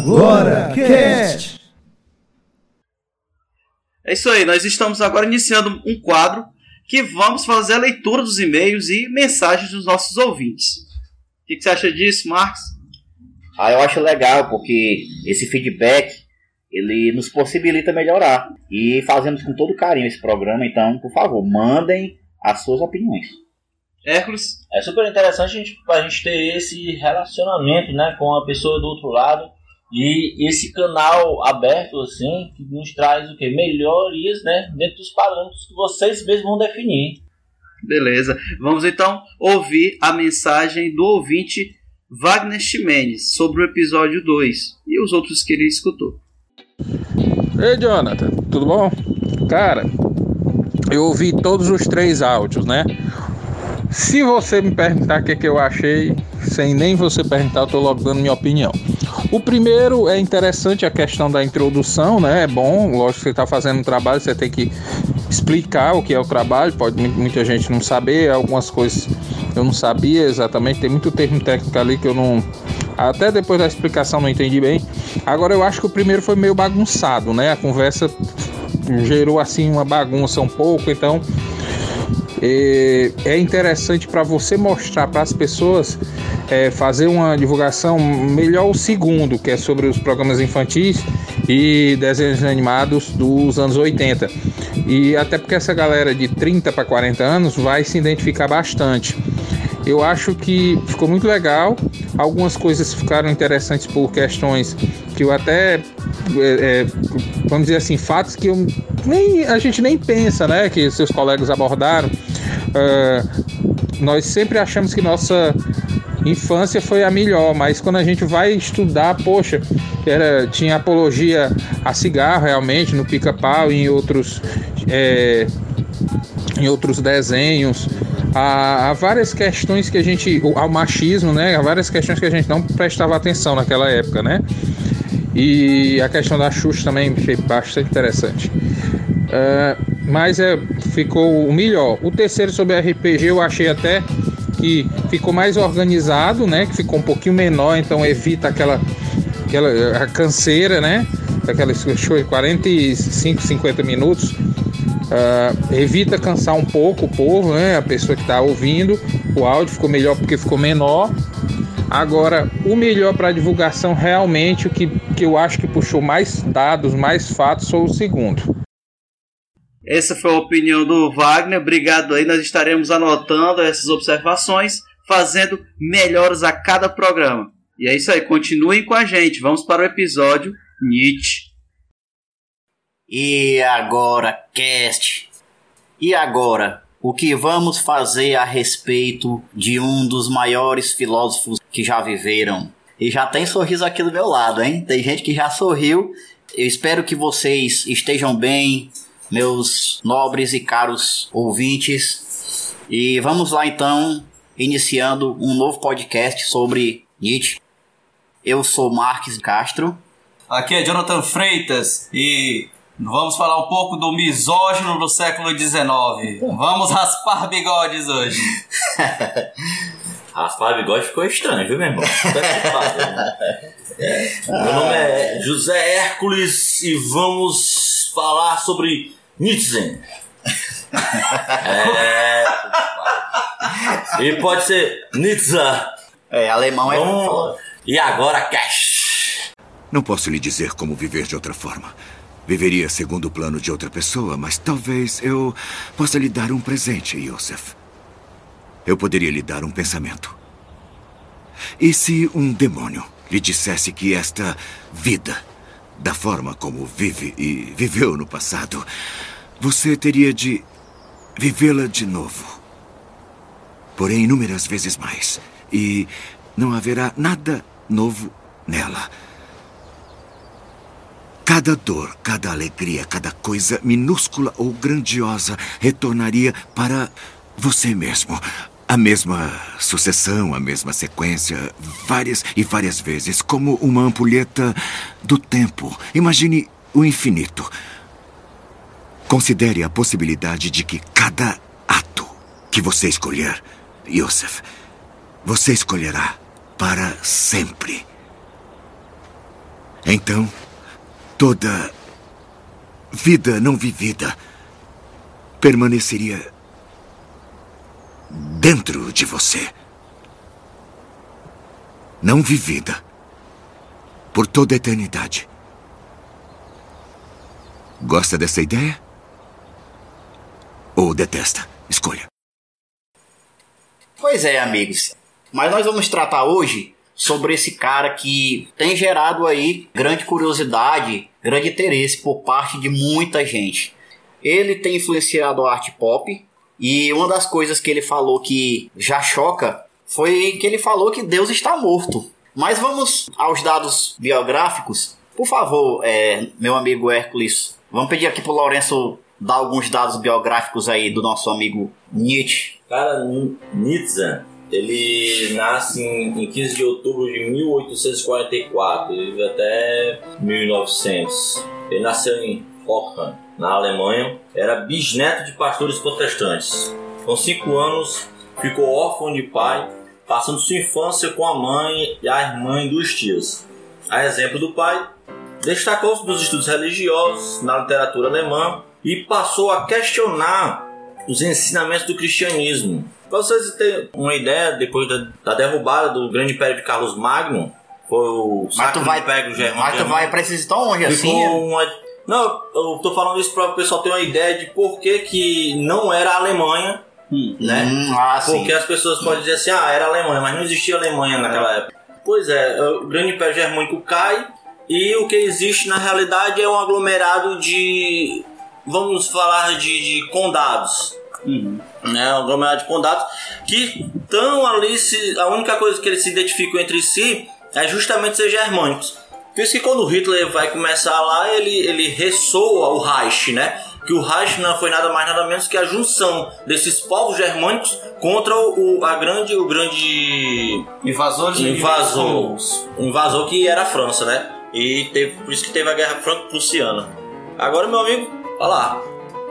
Agora Cast. É isso aí, nós estamos agora iniciando um quadro que vamos fazer a leitura dos e-mails e mensagens dos nossos ouvintes. O que, que você acha disso, Marcos? Ah, eu acho legal, porque esse feedback ele nos possibilita melhorar. E fazemos com todo carinho esse programa, então, por favor, mandem as suas opiniões. Hércules? É super interessante a gente, a gente ter esse relacionamento né, com a pessoa do outro lado e esse canal aberto assim que nos traz o que melhorias né, dentro dos parâmetros que vocês mesmos vão definir. Beleza. Vamos então ouvir a mensagem do ouvinte Wagner Ximenes sobre o episódio 2 e os outros que ele escutou. Ei, Jonathan, tudo bom? Cara, eu ouvi todos os três áudios, né? Se você me perguntar o que, é que eu achei, sem nem você perguntar, eu tô logo dando minha opinião. O primeiro é interessante a questão da introdução, né? É bom, lógico que você está fazendo um trabalho, você tem que explicar o que é o trabalho. Pode muita gente não saber, algumas coisas eu não sabia exatamente, tem muito termo técnico ali que eu não. Até depois da explicação não entendi bem. Agora eu acho que o primeiro foi meio bagunçado, né? A conversa gerou assim uma bagunça um pouco, então é interessante para você mostrar para as pessoas é, fazer uma divulgação melhor o segundo, que é sobre os programas infantis e desenhos animados dos anos 80. E até porque essa galera de 30 para 40 anos vai se identificar bastante. Eu acho que ficou muito legal. Algumas coisas ficaram interessantes por questões que eu até, é, é, vamos dizer assim, fatos que eu nem, a gente nem pensa, né? Que seus colegas abordaram. Uh, nós sempre achamos que nossa infância foi a melhor, mas quando a gente vai estudar, poxa, era, tinha apologia a cigarro realmente no pica-pau e em outros, é, em outros desenhos. Há, há, várias questões que a gente. ao machismo, né? Há várias questões que a gente não prestava atenção naquela época, né? E a questão da Xuxa também achei bastante interessante. Uh, mas é, ficou o melhor. O terceiro sobre RPG eu achei até que ficou mais organizado, né? Que ficou um pouquinho menor, então evita aquela, aquela a canseira, né? Aquela show de 45, 50 minutos. Uh, evita cansar um pouco o povo, né? A pessoa que está ouvindo. O áudio ficou melhor porque ficou menor. Agora, o melhor para divulgação realmente, o que, que eu acho que puxou mais dados, mais fatos, foi o segundo. Essa foi a opinião do Wagner. Obrigado aí. Nós estaremos anotando essas observações, fazendo melhoras a cada programa. E é isso aí. Continuem com a gente. Vamos para o episódio Nietzsche. E agora, cast. E agora, o que vamos fazer a respeito de um dos maiores filósofos que já viveram? E já tem sorriso aqui do meu lado, hein? Tem gente que já sorriu. Eu espero que vocês estejam bem, meus nobres e caros ouvintes. E vamos lá então, iniciando um novo podcast sobre Nietzsche. Eu sou Marques Castro. Aqui é Jonathan Freitas e Vamos falar um pouco do misógino do século XIX. Vamos raspar bigodes hoje. raspar bigode ficou estranho, viu, meu irmão? Meu nome é José Hércules e vamos falar sobre Nietzsche. é... E pode ser Nietzsche. É, alemão é vamos... E agora, Cash. Não posso lhe dizer como viver de outra forma. Viveria segundo o plano de outra pessoa, mas talvez eu possa lhe dar um presente, Yosef. Eu poderia lhe dar um pensamento. E se um demônio lhe dissesse que esta vida, da forma como vive e viveu no passado, você teria de vivê-la de novo. Porém, inúmeras vezes mais. E não haverá nada novo nela. Cada dor, cada alegria, cada coisa minúscula ou grandiosa retornaria para você mesmo. A mesma sucessão, a mesma sequência, várias e várias vezes, como uma ampulheta do tempo. Imagine o infinito. Considere a possibilidade de que cada ato que você escolher, Yosef, você escolherá para sempre. Então, toda vida não vivida permaneceria dentro de você. Não vivida por toda a eternidade. Gosta dessa ideia? Ou detesta? Escolha. Pois é, amigos. Mas nós vamos tratar hoje sobre esse cara que tem gerado aí grande curiosidade, grande interesse por parte de muita gente. Ele tem influenciado a arte pop e uma das coisas que ele falou que já choca foi que ele falou que Deus está morto. Mas vamos aos dados biográficos. Por favor, é, meu amigo Hércules, vamos pedir aqui pro Lourenço dar alguns dados biográficos aí do nosso amigo Nietzsche. Cara, Nietzsche, ele nasce em, em 15 de outubro de 1844, ele vive até 1900. Ele nasceu em Hoffen, na Alemanha, era bisneto de pastores protestantes. Com 5 anos, ficou órfão de pai, passando sua infância com a mãe e a irmã e duas tias. A exemplo do pai, destacou-se dos estudos religiosos na literatura alemã e passou a questionar os ensinamentos do cristianismo. Para vocês terem uma ideia, depois da, da, derrubada do grande império de Carlos Magno, foi o mas tu vai, Império Germânico. Mas tu vai tão longe assim? Uma, não, eu tô falando isso para o pessoal ter uma ideia de por que, que não era a Alemanha, hum, né? Hum, ah, Porque sim. as pessoas podem dizer assim, ah, era a Alemanha, mas não existia Alemanha naquela época. Pois é, o grande império germânico cai e o que existe na realidade é um aglomerado de vamos falar de, de condados. Uhum. Né, um aglomerado de condados que estão ali, se, a única coisa que eles se identificam entre si é justamente ser germânicos. Por isso que quando Hitler vai começar lá, ele, ele ressoa o Reich, né? Que o Reich não foi nada mais nada menos que a junção desses povos germânicos contra o, a grande, o grande Invasores invasor, o invasor que era a França, né? E teve, por isso que teve a Guerra Franco-Prussiana. Agora, meu amigo, olha lá.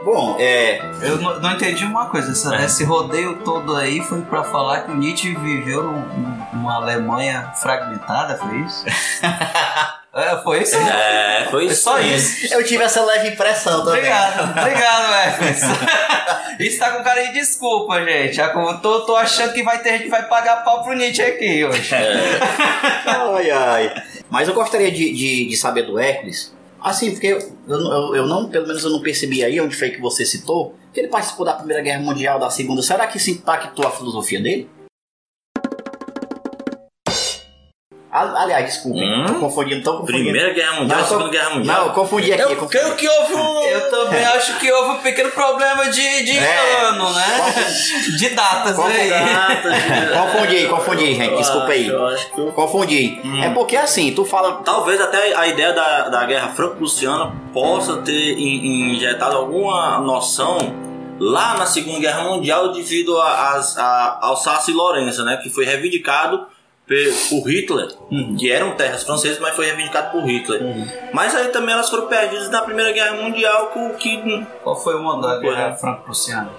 Bom, é. Eu não, não entendi uma coisa. Essa, É. Esse rodeio todo aí foi pra falar que o Nietzsche viveu num- numa Alemanha fragmentada, foi isso? é, foi isso? É, foi Foi isso. só isso. Eu tive essa leve impressão também. Obrigado, obrigado, Hércules. Isso tá com cara de desculpa, gente. Eu tô, tô achando que vai ter gente que vai pagar pau pro Nietzsche aqui hoje. Ai, ai. Mas eu gostaria de, de, de saber do Hércules. Assim, porque eu, eu, eu não, pelo menos eu não percebi aí onde foi que você citou, que ele participou da Primeira Guerra Mundial, da Segunda. Será que isso impactou a filosofia dele? Aliás, desculpe, Hum? tô confundindo, tô confundindo. Primeira Guerra Mundial, Não, tô- Segunda Guerra Mundial. Não, eu confundi aqui. Eu confundi. creio que houve um. Eu também acho que houve um pequeno problema de, de É. ano, né? De datas Qual aí. Data de- Confundi, confundi, gente, Eu desculpa aí. eu acho que eu- Confundi. Hum. É porque assim, tu fala. Talvez até a ideia da, da Guerra Franco-Prussiana possa ter in- injetado alguma noção lá na Segunda Guerra Mundial devido a, as- a- ao Alsácia-Lorena, né? Que foi reivindicado por Hitler, que eram terras francesas, mas foi reivindicado por Hitler. Mas aí também elas foram perdidas na Primeira Guerra Mundial, com o que Qual foi o ano da Guerra. Franco-Prussiana?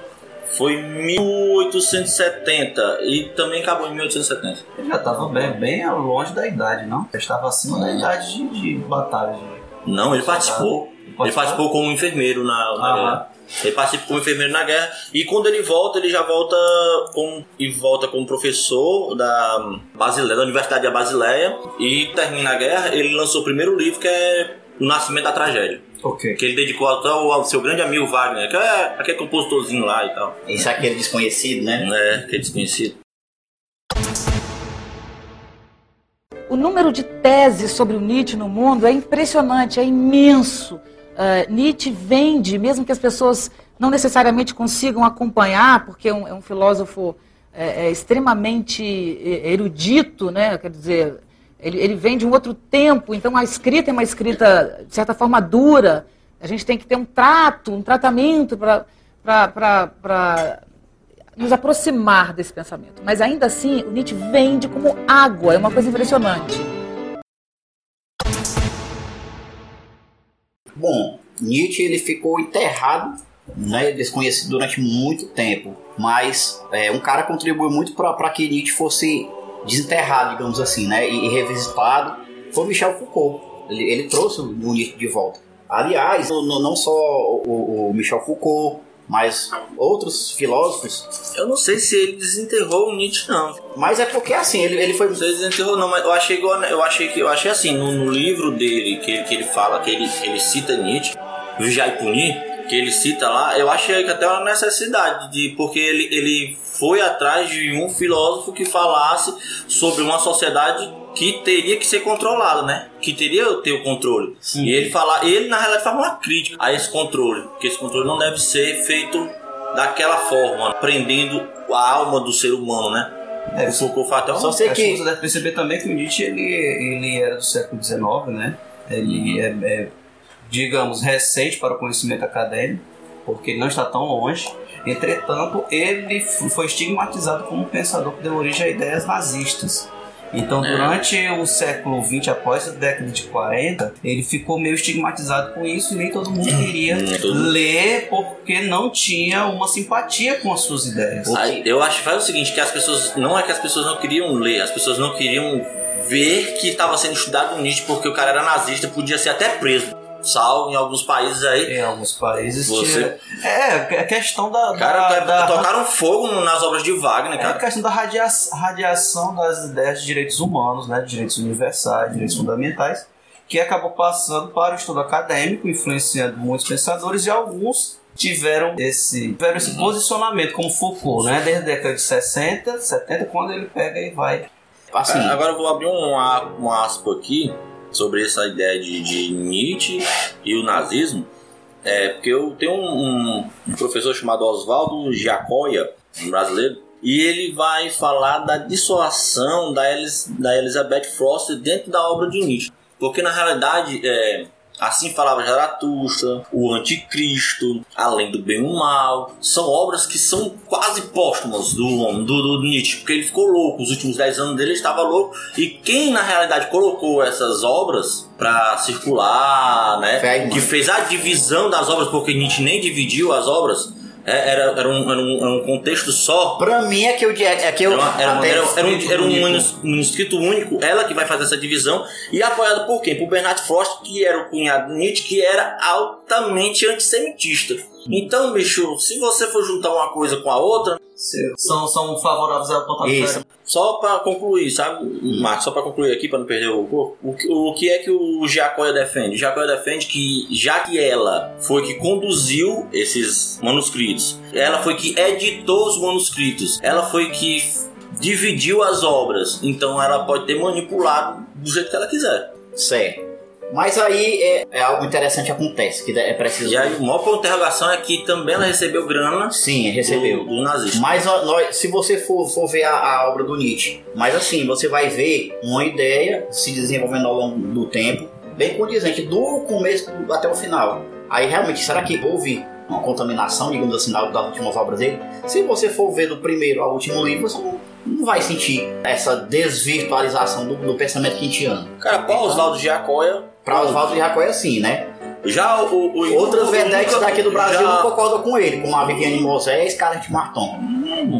foi em 1870 e também acabou em 1870. Ele já estava bem, bem longe da idade, não? Já estava acima da idade de, de batalha. de- Não, ele participou. Ele participou como enfermeiro na, na Aham. Ele participa como enfermeiro na guerra e quando ele volta, ele já volta com e volta como professor da Basileia, da Universidade da Basileia e termina a guerra. Ele lançou o primeiro livro que é O Nascimento da Tragédia, Ok. que ele dedicou até ao, seu grande amigo Wagner, que é aquele compositorzinho lá e tal, Isso é aquele desconhecido, né? né? Que é desconhecido. O número de teses sobre o Nietzsche no mundo é impressionante, é imenso. Ah, Nietzsche vende, mesmo que as pessoas não necessariamente consigam acompanhar, porque é um, é um filósofo é, é, extremamente é, erudito, né? quer dizer, ele, ele vem de um outro tempo, então a escrita é uma escrita, de certa forma, dura. A gente tem que ter um trato, um tratamento para nos aproximar desse pensamento. Mas ainda assim, o Nietzsche vende como água, é uma coisa impressionante. Bom, Nietzsche ele ficou enterrado, né, desconhecido durante muito tempo, mas é, um cara contribuiu muito para que Nietzsche fosse desenterrado, digamos assim, né, e, e revisitado, foi Michel Foucault. Ele, ele trouxe o Nietzsche de volta. Aliás, não, só o, o Michel Foucault, mas outros filósofos. Eu não sei se ele desenterrou o Nietzsche, não. Mas é porque assim, ele, ele foi. Não sei se desenterrou, não, mas eu achei igual, eu achei que eu achei assim, no, no livro dele, que, ele- que ele fala, que ele, ele cita Nietzsche, Vigiar e Punir, que ele cita lá, eu achei que até uma necessidade de. Porque ele, ele foi atrás de um filósofo que falasse sobre uma sociedade que teria que ser controlada, né? Que teria que ter o controle. E ele fala, ele na realidade faz uma crítica a esse controle, que esse controle não deve ser feito daquela forma, prendendo a alma do ser humano, né? É, o Foucault fala até uma Só sei que que você deve perceber também que o Nietzsche ele, ele era do século XIX, né? Ele é, é, digamos, recente para o conhecimento acadêmico, porque ele não está tão longe. Entretanto, ele foi estigmatizado como um pensador que deu origem a ideias nazistas. Então, É. durante o século XX, após a década de 40, ele ficou meio estigmatizado com isso e nem todo mundo queria ler porque não tinha uma simpatia com as suas ideias. Aí, eu acho que faz o seguinte, que as pessoas. Não é que as pessoas não queriam ler, as pessoas não queriam ver que estava sendo estudado o Nietzsche porque o cara era nazista, podia ser até preso. Salvo em alguns países aí. Em alguns países Você-. É, é questão da... Cara, da, da- tocaram fogo nas obras de Wagner, É a cara. questão da radia- radiação das ideias de direitos humanos, né, de direitos universais, direitos fundamentais, que acabou passando para o estudo acadêmico, influenciando muitos pensadores e alguns tiveram esse, tiveram esse posicionamento, como Foucault, né, desde a década de 60, 70, quando ele pega e vai. assim, Agora eu vou abrir um, a- um aspo aqui sobre essa ideia de, de Nietzsche e o nazismo. É, porque eu tenho um, um- professor chamado Oswaldo Giacoia, um brasileiro, e ele vai falar da dissuasão da, Elis, da Elizabeth Frost dentro da obra de Nietzsche. Porque na realidade, é, assim falava Zaratustra, o Anticristo, Além do Bem e o Mal, são obras que são quase póstumas do, do, do Nietzsche, porque ele ficou louco, os últimos 10 anos dele ele estava louco, e quem na realidade colocou essas obras para circular, né, que fez a divisão das obras, porque Nietzsche nem dividiu as obras, era, era, um, era, um, era um contexto só, pra mim é que eu... É que eu era, uma- era, era, era um, era um manuscrito único, ela que vai fazer essa divisão, e apoiado por quem? Por Bernard Frost, que era o cunhado Nietzsche, que era altamente antissemitista. Então, bicho, se você for juntar uma coisa com a outra, São, são favoráveis ao totalitarismo. Isso. só pra concluir, sabe, Marcos, só pra concluir aqui, pra não perder o corpo, o, que- o que é que o Giacoya defende? O Giacoya defende que, já que ela foi que conduziu esses manuscritos, ela foi que editou os manuscritos, ela foi que dividiu as obras, então ela pode ter manipulado do jeito que ela quiser. Certo. Mas aí é, é algo interessante acontece, que é preciso... E aí, o maior ponto de interrogação é que também ela recebeu grana Sim, recebeu. do, do nazista. Mas ó, nós- se você for, for ver a, a obra do Nietzsche, mas assim, você vai ver uma ideia se desenvolvendo ao longo do tempo, bem condizente, do começo até o final. Aí realmente, será que houve uma contaminação, digamos assim, das últimas obras dele? Se você for ver do primeiro ao último livro, você não, não vai sentir essa desvirtualização do, do pensamento quintiano. Cara, para Oswaldo Giacoya, Para Oswaldo de Jacó é assim, né? já o, o Outras o- vedetes nunca- daqui do Brasil já- não concordam com ele, como a Viviane Mosé e Scarlett Marton,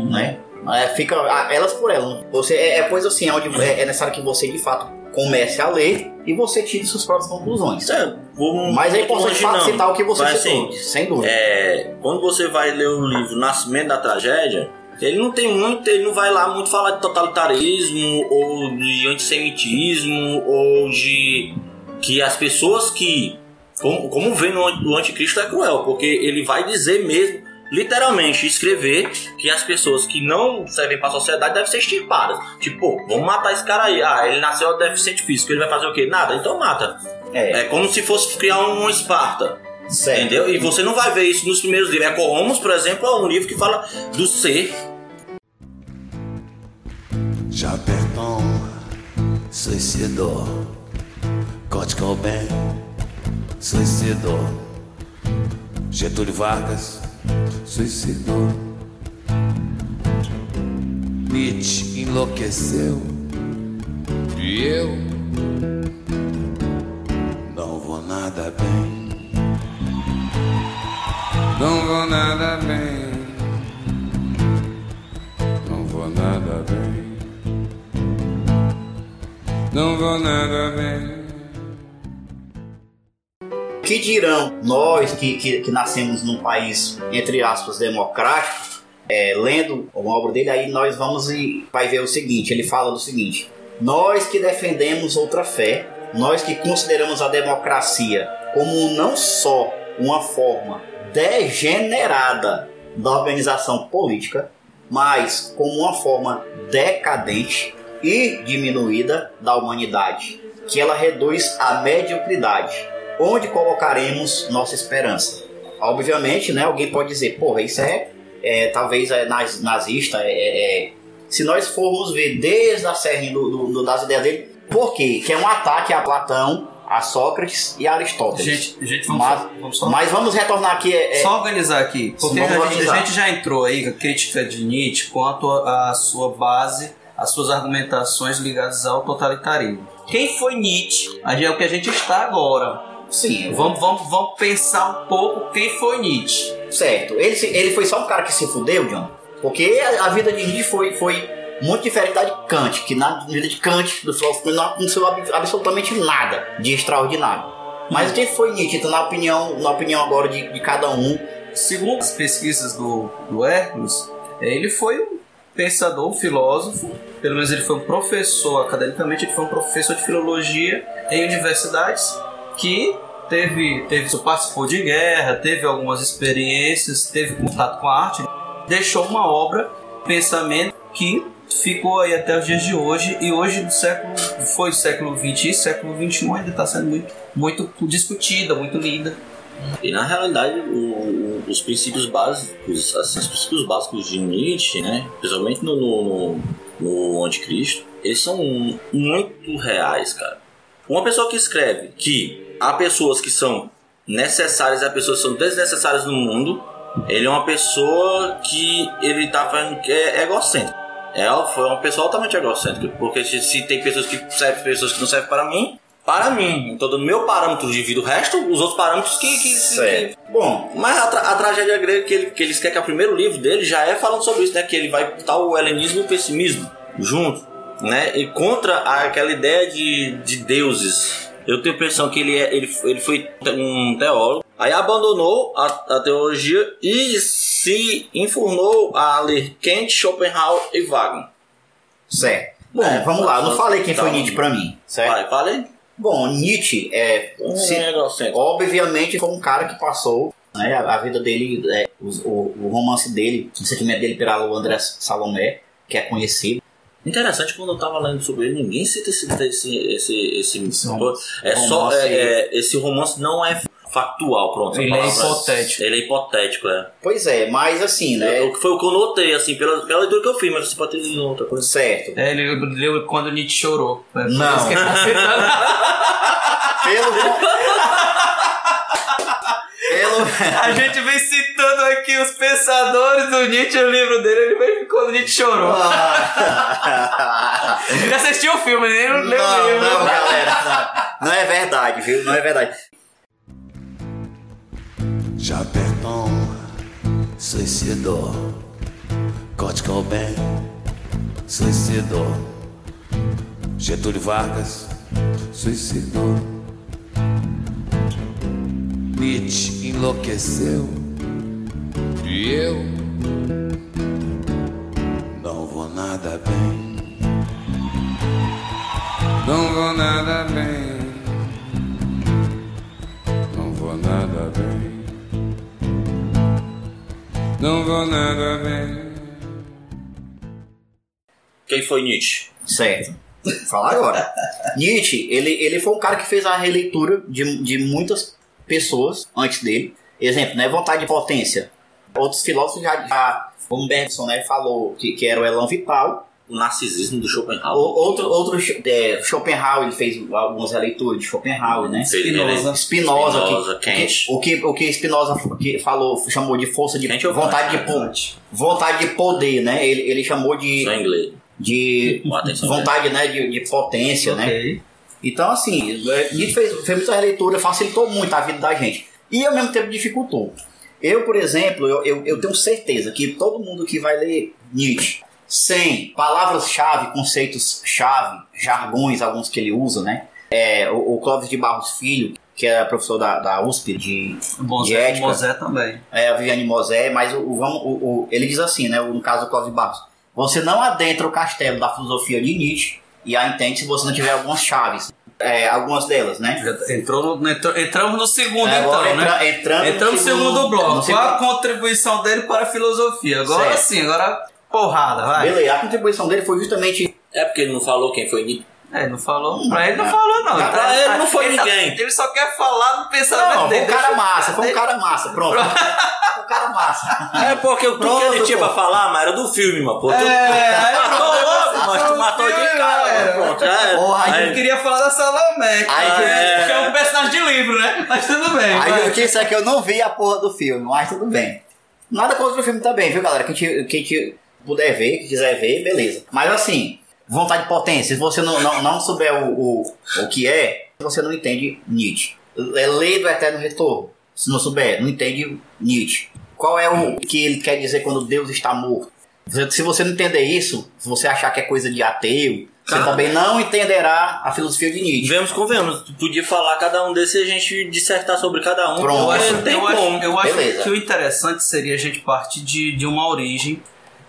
né? É, fica elas por elas. Você é, é coisa assim, é onde é, é necessário que você de fato comece a ler e você tire suas próprias conclusões. É, vou Mas é importante citar o que você Mas, citou, assim, sem dúvida. é, quando você vai ler o livro Nascimento da Tragédia, ele não tem muito, ele não vai lá muito falar de totalitarismo ou de antissemitismo ou de que as pessoas que como, como vem no, o anticristo é cruel, porque ele vai dizer mesmo literalmente escrever que as pessoas que não servem para a sociedade devem ser extirpadas. Tipo, pô, vamos matar esse cara aí. Ah, ele nasceu deficiente físico, ele vai fazer o quê? Nada, então mata. É, É como se fosse criar um Esparta. certo. Entendeu? E você não vai ver isso nos primeiros livros. Ecoomos, por exemplo, é um livro que fala do ser. Chaperton, suicidou. Kurt Cobain, suicidou. Getúlio Vargas, suicidou. Nietzsche enlouqueceu. E eu não vou nada bem. Não vou nada bem. Não vou nada bem. Não vou nada bem. Que dirão nós que, que, que nascemos num país, entre aspas, democrático, é, lendo uma obra dele, aí nós vamos e vai ver o seguinte, ele fala do seguinte, nós que defendemos outra fé, nós que consideramos a democracia como não só uma forma degenerada da organização política, mas como uma forma decadente e diminuída da humanidade, que ela reduz à mediocridade. Onde colocaremos nossa esperança? Obviamente, né, alguém pode dizer, porra, isso é, é talvez é naz, nazista, é, é, é, se nós formos ver desde a serra do, do, do, das ideias dele, por quê? Que é um ataque a Platão, a Sócrates e a Aristóteles. Gente, gente vamos, mas, só, vamos só, mas vamos retornar aqui. É, só organizar aqui, porque a gente, a gente já entrou aí com a crítica de Nietzsche quanto à sua base, às suas argumentações ligadas ao totalitarismo. Quem foi Nietzsche? Aí É o que a gente está agora. Sim, Vamos, vamos, vamos pensar um pouco quem foi Nietzsche. Certo. Ele, ele foi só um cara que se fudeu, John? Porque a, a vida de Nietzsche foi, foi muito diferente da de Kant, que na vida de Kant, do filósofo, não aconteceu ab- absolutamente nada de extraordinário. Mas quem foi Nietzsche? Então, na opinião, na opinião agora de, de cada um, Segundo as pesquisas do, do Hermes, ele foi um pensador, um filósofo, pelo menos ele foi um professor, academicamente ele foi um professor de filologia em universidades que teve, teve participou de guerra, teve algumas experiências, teve contato com a arte, deixou uma obra, pensamento que ficou aí até os dias de hoje e hoje do século foi século 20 e século 21 ainda está sendo muito muito discutida, muito lida. E na realidade, o- os princípios básicos, assim, os princípios básicos de Nietzsche, né, principalmente no, no, no Anticristo, eles são muito reais, cara. Uma pessoa que escreve que há pessoas que são necessárias e há pessoas que são desnecessárias no mundo, ele é uma pessoa que ele tá fazendo que é egocêntrico. Ela foi uma pessoa altamente egocêntrica, porque se, se tem pessoas que servem, pessoas que não servem para mim, para mim. Então, do meu parâmetro de vida, o resto, os outros parâmetros que. que, que- Bom, mas a, tra- a tragédia grega que, ele, que eles querem que é o primeiro livro dele já é falando sobre isso, né? Que ele vai botar o helenismo e o pessimismo junto, né? E contra aquela ideia de, de deuses. Eu tenho a impressão que ele, é, ele, ele foi um teólogo, aí abandonou a, a teologia e se enfurnou a ler Kant, Schopenhauer e Wagner. certo. Bom, É, vamos lá, eu não falei quem foi então, Nietzsche pra mim, certo? Vai, falei. Bom, Nietzsche é, se- Um egocêntrico. obviamente foi um cara que passou né, a, a vida dele, é, o, o- o romance dele, o sentimento dele pelo André Salomé, que é conhecido. Interessante quando eu tava lendo sobre ele, ninguém cita esse esse esse esse, Esse é só romance é, é, esse romance não é factual, pronto. Ele é hipotético. Ele é hipotético, é. Pois é, mas assim, né? que foi o que eu notei assim pela, pela leitura que eu fiz, mas você pode ter lido outra coisa. Certo. É, ele leu quando Nietzsche chorou. Não. Pelo. Pelo. A gente vem citando aqui os pensadores do Nietzsche, o livro dele, ele vem quando Nietzsche chorou. Ele assistiu o filme, ele nem leu o livro. não, galera. Não, não é verdade, viu? Não é verdade. Chaperton suicidou. Kurt Cobain suicidou. Getúlio Vargas suicidou. Nietzsche enlouqueceu. E eu não vou nada bem. Não vou nada bem. Não vou nada bem. Não vou nada bem. Quem foi Nietzsche? Certo. Vou falar agora. Nietzsche, ele, ele foi um cara que fez a releitura de, de muitas pessoas antes dele. Exemplo, né? Vontade de potência. Outros filósofos já, já como Bergson, né, falou que, que era o Elan Vital. O narcisismo do Schopenhauer. O- Outro, outro é, Schopenhauer, ele fez algumas releituras de Schopenhauer, né? Spinoza. Spinoza, Spinoza, que, Kant. que- o que o que Spinoza que falou, chamou de força de Kant ou vontade de Kant? po- vontade de poder, né? Ele, ele chamou de, Só em inglês. de vontade, né, de, de potência, né? Então, assim, é, Nietzsche fez, fez muita releitura, facilitou muito a vida da gente. E ao mesmo tempo dificultou. Eu, por exemplo, eu, eu, eu tenho certeza que todo mundo que vai ler Nietzsche sem palavras-chave, conceitos-chave, jargões, alguns que ele usa, né? É, o, o Clóvis de Barros Filho, que é professor da, da USP de, Bom, de ética, Mosé também. é, a Viviane Mosé, mas o, o- o- ele diz assim, né, no caso do Clóvis de Barros, você não adentra o castelo da filosofia de Nietzsche e a entende se você não tiver algumas chaves, é, algumas delas, né? Entrou no, entrou- entramos no segundo, É, agora então, né? entra- entrando, Entramos no segundo bloco. no Qual a segundo- contribuição dele para a filosofia? Agora Certo. sim, agora porrada, vai. Beleza, a contribuição dele foi justamente É porque ele não falou quem foi Nietzsche. É, não falou. Pra ele não falou, não. Pra tá- ele tá- não foi ele só- ninguém. ele só quer falar do pensamento Não, foi dele. um cara massa, foi um cara massa, pronto. Foi um cara massa. É porque o que ele tinha pô. pra falar, mas era do filme, mano. Pô, tu... É, aí matou logo, mas tu foi matou de cara. mano, Pronto, era. Porra, A Aí- gente queria falar da Salomé, Aí que, que- que é um personagem de livro, né? Mas tudo bem. Aí vai. eu disse é que eu não vi a porra do filme, mas tudo bem. Nada contra o filme também, viu, galera? Quem te, quem te puder ver, que quiser ver, beleza. Mas assim, vontade de potência, se você não, não, não souber o, o, o que é, você não entende Nietzsche. É lei do eterno retorno. Se não souber, não entende Nietzsche. Qual é o que ele quer dizer quando Deus está morto? Se- você não entender isso, se você achar que é coisa de ateu, você Cara. também não entenderá a filosofia de Nietzsche. Vemos, convenhamos. Tu podia falar cada um desses e a gente dissertar sobre cada um. Pronto. Eu acho, eu como. acho, eu acho que o interessante seria a gente partir de, de uma origem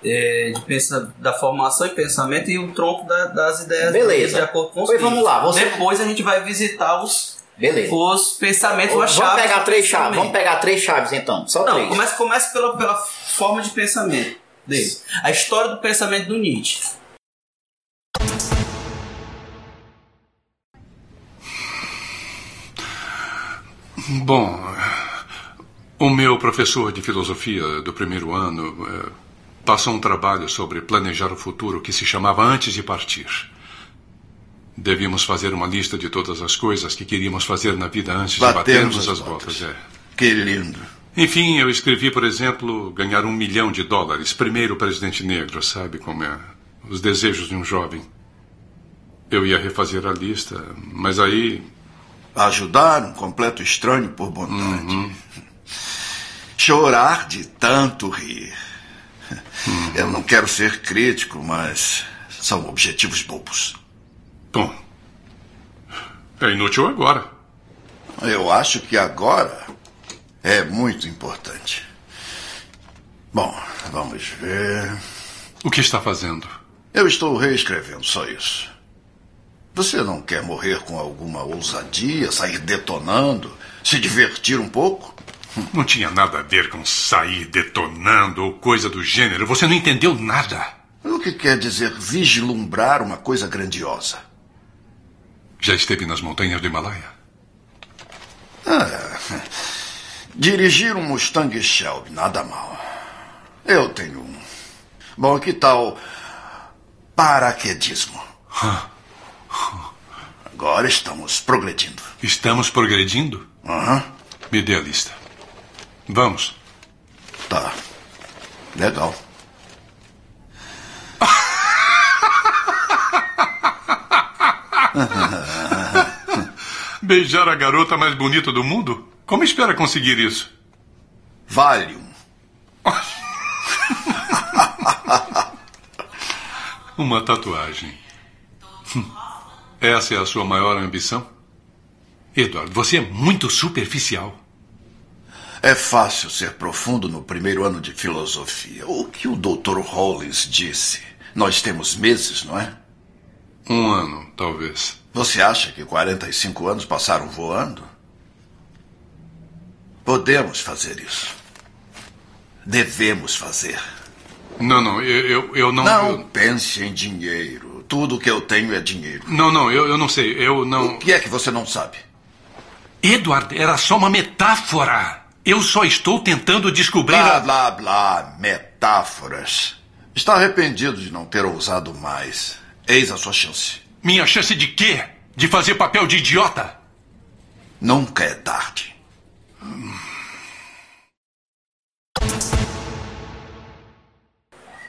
é, de pensa, da formação e pensamento e o tronco da- das ideias Beleza. de acordo com os Pois vamos lá, você- Depois a gente vai visitar os, Beleza. os pensamentos, Vamos as chaves. pegar do três chaves. pensamento. Vamos pegar três chaves então. Só Não, três. comece, comece pela, pela forma de pensamento dele. A história do pensamento do Nietzsche. Bom, o meu professor de filosofia do primeiro ano eh, passou um trabalho sobre planejar o futuro que se chamava Antes de Partir. Devíamos fazer uma lista de todas as coisas que queríamos fazer na vida antes de Batermos as as botas. botas. É. Que lindo. Enfim, eu escrevi, por exemplo, ganhar um milhão de dólares. Primeiro presidente negro, sabe como é? Os desejos de um jovem. Eu ia refazer a lista, mas aí Ajudar um completo estranho por bondade. Chorar de tanto rir. Eu não quero ser crítico, mas são objetivos bobos. Bom, é inútil agora. Eu acho que agora é muito importante. Bom, vamos ver. O que está fazendo? Eu estou reescrevendo só isso. Você não quer morrer com alguma ousadia, sair detonando, se divertir um pouco? Não tinha nada a ver com sair detonando ou coisa do gênero. Você não entendeu nada. O que quer dizer vislumbrar uma coisa grandiosa? Já esteve nas montanhas do Himalaia? Ah, dirigir um Mustang Shelby, nada mal. Eu tenho um. Bom, que tal paraquedismo? Agora estamos progredindo. Estamos progredindo? Aham, Me dê a lista. Vamos. tá. Legal. Beijar a garota mais bonita do mundo? Como espera conseguir isso? Valium. Uma tatuagem. Essa é a sua maior ambição? Edward, você é muito superficial. É fácil ser profundo no primeiro ano de filosofia. O que o Dr. Hollins disse? Nós temos meses, não é? Um ano, talvez. Você acha que 45 anos passaram voando? Podemos fazer isso. Devemos fazer. Não, não, eu, eu, eu não. Não eu- pense em dinheiro. Tudo que eu tenho é dinheiro. não, não, eu, eu não sei. Eu não. O que é que você não sabe? Edward, era só uma metáfora. Eu só estou tentando descobrir. Blá, a- blá, blá. Metáforas. Está arrependido de não ter ousado mais. Eis a sua chance. Minha chance de quê? De fazer papel de idiota? Nunca é tarde.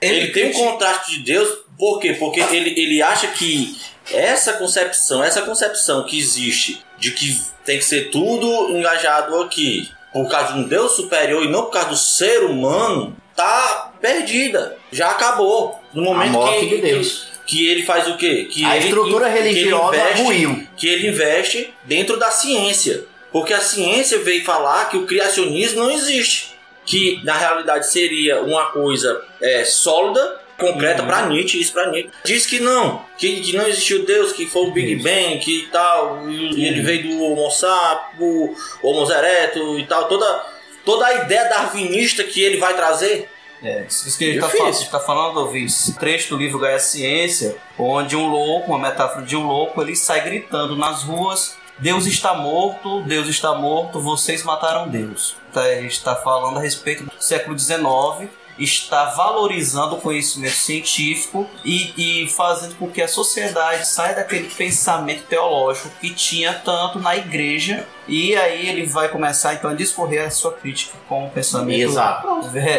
Ele, tem um contraste de Deus, por quê? Porque ele, ele acha que essa concepção, essa concepção que existe de que tem que ser tudo engajado aqui por causa de um Deus superior e não por causa do ser humano, tá perdida. Já acabou. No momento que, de Deus. Que, que ele faz o quê? Que A ele- estrutura que religiosa investe- ruiu. Que ele investe dentro da ciência. Porque a ciência veio falar que o criacionismo não existe. Que na realidade seria uma coisa é, sólida, concreta Uhum. pra Nietzsche, isso pra Nietzsche. Diz que não, que, que não existiu Deus, que foi o Big Bang, que tal, e ele Uhum. veio do Homo sapiens, o Homo erectus e tal, toda, toda a ideia darwinista que ele vai trazer. É, isso que a gente tá Difícil. falando, tá falando, um trecho do livro Gaia Ciência, onde um louco, uma metáfora de um louco, ele sai gritando nas ruas: Deus está morto, Deus está morto, vocês mataram Deus. Tá, a gente está falando a respeito do século XIX, está valorizando o conhecimento científico e, e fazendo com que a sociedade saia daquele pensamento teológico que tinha tanto na igreja. E aí ele vai começar então a discorrer a sua crítica com o pensamento Exato.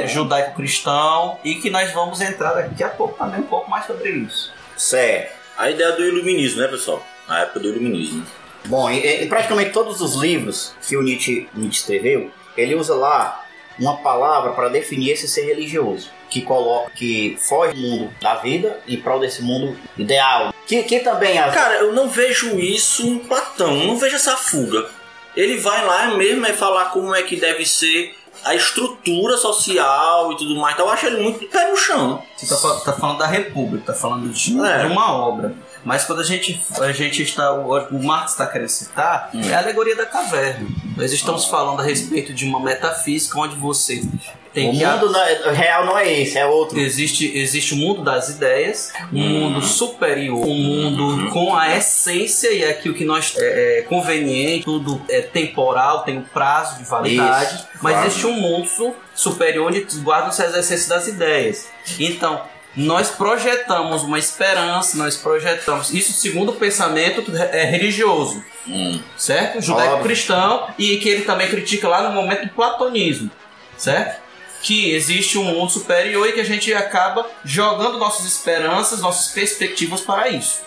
judaico-cristão e que nós vamos entrar daqui a pouco também um pouco mais sobre isso. Certo. A ideia do iluminismo, né, pessoal? Na época do iluminismo. Bom, e, e praticamente todos os livros que o Nietzsche, Nietzsche escreveu, ele usa lá uma palavra para definir esse ser religioso, que coloca que foge do mundo da vida em prol desse mundo ideal. Que, que também as, Cara, eu não vejo isso em Platão, eu não vejo essa fuga. Ele vai lá mesmo é falar como é que deve ser a estrutura social e tudo mais. Então eu acho ele muito pé no chão. Você tá, tá falando da República, tá falando de, É. de uma obra. Mas quando a gente, a gente está. O, o Marx está querendo citar Hum. é a alegoria da caverna. Nós estamos falando a respeito de uma metafísica onde você tem o que. mundo não é- real não é esse, é outro. Existe, existe o mundo das ideias, um mundo superior, um mundo com a essência e aquilo que nós é, é conveniente, tudo é temporal, tem um prazo de validade, Isso, mas claro. existe um mundo su- superior onde guardam-se as essências das ideias. Então, nós projetamos uma esperança, nós projetamos isso segundo o pensamento é, religioso, certo? Judaico-cristão e que ele também critica lá no momento do platonismo, certo? Que existe um mundo superior e que a gente acaba jogando nossas esperanças, nossas perspectivas para isso.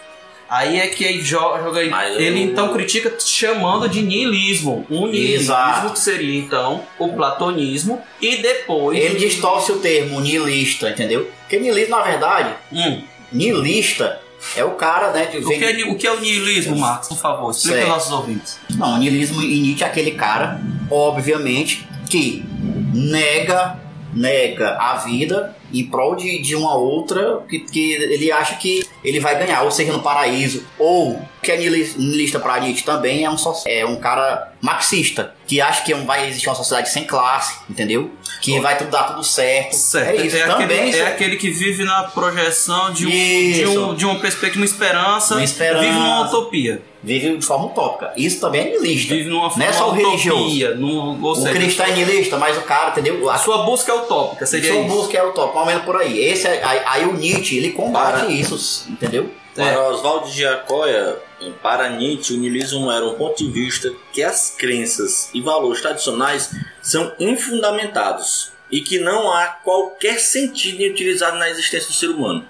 Aí é que ele jo- joga. Mas ele eu- então critica chamando de niilismo. Um niilismo que seria então o platonismo. E depois. Ele distorce o termo niilista, entendeu? Porque niilismo, na verdade, Hum. niilista é o cara, né? Que O vem... que, é, o que é o niilismo, Marcos? Por favor, explica aos nossos ouvintes. Não, o niilismo em Nietzsche é aquele cara, obviamente, que nega, nega a vida em prol de, de uma outra que, que ele acha que ele vai ganhar, ou seja, no paraíso. Ou, que é niilis- niilista para Nietzsche também, é um, é um cara marxista, que acha que vai existir uma sociedade sem classe, entendeu? Que vai tudo dar tudo certo. Certo. É isso, aquele, também. é aquele que vive na projeção de, um, de, um, de uma perspectiva, uma esperança, Uma esperança. vive numa utopia. Vive de forma utópica. Isso também é niilista. Vive numa Não é só o religioso. Num, ou O seja, cristão é niilista, mas o cara, entendeu? a sua busca é utópica, seria Sua isso. busca é o top, mais ou menos por aí. Esse é, aí, aí o Nietzsche, ele combate Para. isso, entendeu? Para Oswaldo de Jacóia, para Nietzsche, o niilismo era um ponto de vista que as crenças e valores tradicionais são infundamentados e que não há qualquer sentido em utilizado na existência do ser humano.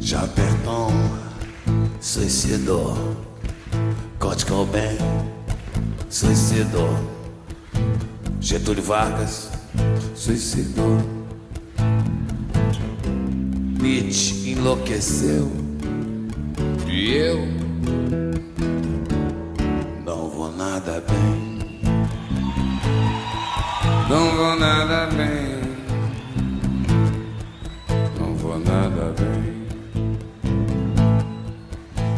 Chaperton suicidou. Kurt Cobain suicidou. Getúlio Vargas suicidou. Nietzsche enlouqueceu. E eu não vou nada bem. Não vou nada bem.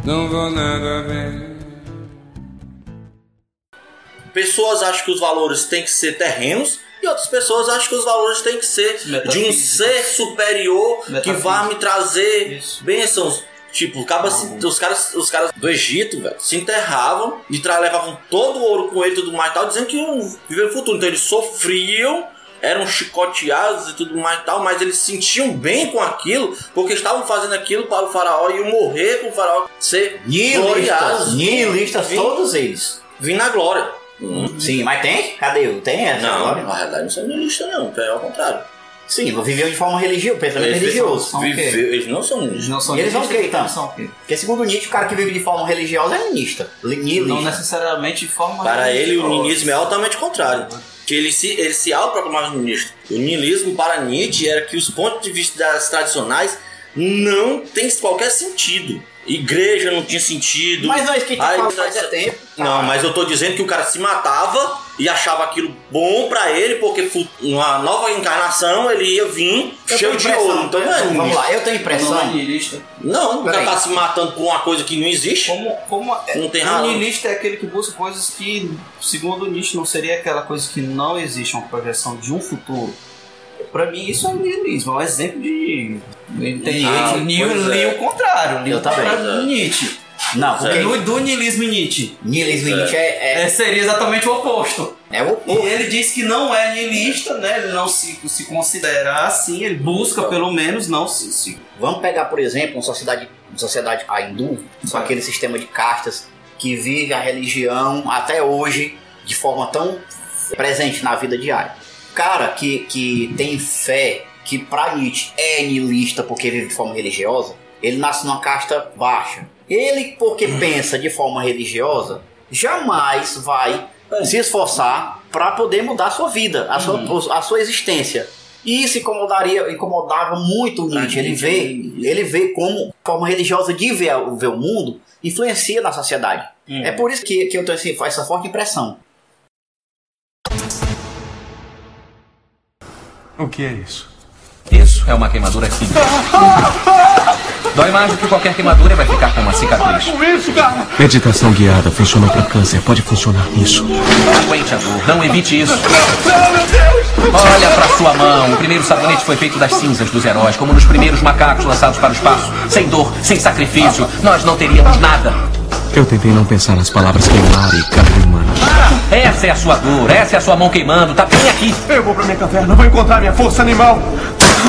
Não vou nada bem. Pessoas acham que os valores têm que ser terrenos e outras pessoas acham que os valores têm que ser de um ser superior que vai me trazer Isso. bênçãos. Tipo, acaba se- os, caras, os caras do Egito, velho, se enterravam e levavam todo o ouro com ele e tudo mais e tal, dizendo que iam viver o futuro. Então eles sofriam, eram chicoteados e tudo mais e tal, mas eles se sentiam bem com aquilo, porque estavam fazendo aquilo para o faraó e morrer com o faraó ser Nihilistas, nihilistas Vim- todos eles. Vim na glória. Sim, mas tem? Cadê? Tem essa Não, agora? na realidade não são nihilistas não, é ao contrário. Sim, viveu de forma religiosa, pensamento Eles religioso. são? Viveu- eles não são Eles nihilistas. não são E eles são o quê, nihilistas, então? eles são o quê? Porque segundo Nietzsche, o cara que vive de forma religiosa é Nihilista. Não necessariamente de forma Para ele, o religiosa. niilismo é altamente contrário. Que ele se, ele se autoproclamava niilista. O niilismo para Nietzsche era que os pontos de vista tradicionais não tem qualquer sentido. Igreja não tinha sentido. Mas não é isso que a gente Aí, fala faz é tempo. Não, mas eu tô dizendo que o cara se matava e achava aquilo bom pra ele, porque numa nova encarnação ele ia vir Eu cheio de ouro. Então não é Vamos lá, eu tenho impressão. Não é niilista. Não, o cara tá se matando por uma coisa que não existe. Como, como Não tem o niilista é aquele que busca coisas que, segundo Nietzsche, não seria aquela coisa que não existe uma projeção de um futuro. Pra mim, isso é niilismo, é um exemplo de. Tem Ah, li, li é. o contrário, li Eu o também. contrário do Nietzsche. Não, porque Do, do niilismo em Nietzsche. niilismo em Nietzsche é, É, é, seria exatamente o oposto. é o E ele diz que não é niilista, né? Ele não se, se considera assim, ele busca pelo menos não se. se Vamos pegar, por exemplo, uma sociedade, uma sociedade a hindu, com aquele sistema de castas que vive a religião até hoje de forma tão presente na vida diária. Cara que, que tem fé, que pra Nietzsche é niilista porque vive de forma religiosa, ele nasce numa casta baixa. Ele, porque pensa de forma religiosa, jamais vai se esforçar para poder mudar a sua vida, a sua, a sua existência. E isso incomodaria, incomodava muito o Nietzsche. Ele vê, ele vê como a forma religiosa de ver, ver o mundo influencia na sociedade. É por isso que, que eu tenho assim, essa forte impressão. O que é isso? Isso é uma queimadura química. Dói mais do que qualquer queimadura e vai ficar com uma cicatriz. Meditação guiada funcionou para câncer, pode funcionar nisso. Aguente a dor, não evite isso. Olha pra sua mão. O primeiro sabonete foi feito das cinzas dos heróis, como nos primeiros macacos lançados para o espaço. Sem dor, sem sacrifício, nós não teríamos nada. Eu tentei não pensar nas palavras queimar e carne humana. Essa é a sua dor, essa é a sua mão queimando, tá bem aqui. Eu vou pra minha caverna, vou encontrar minha força animal.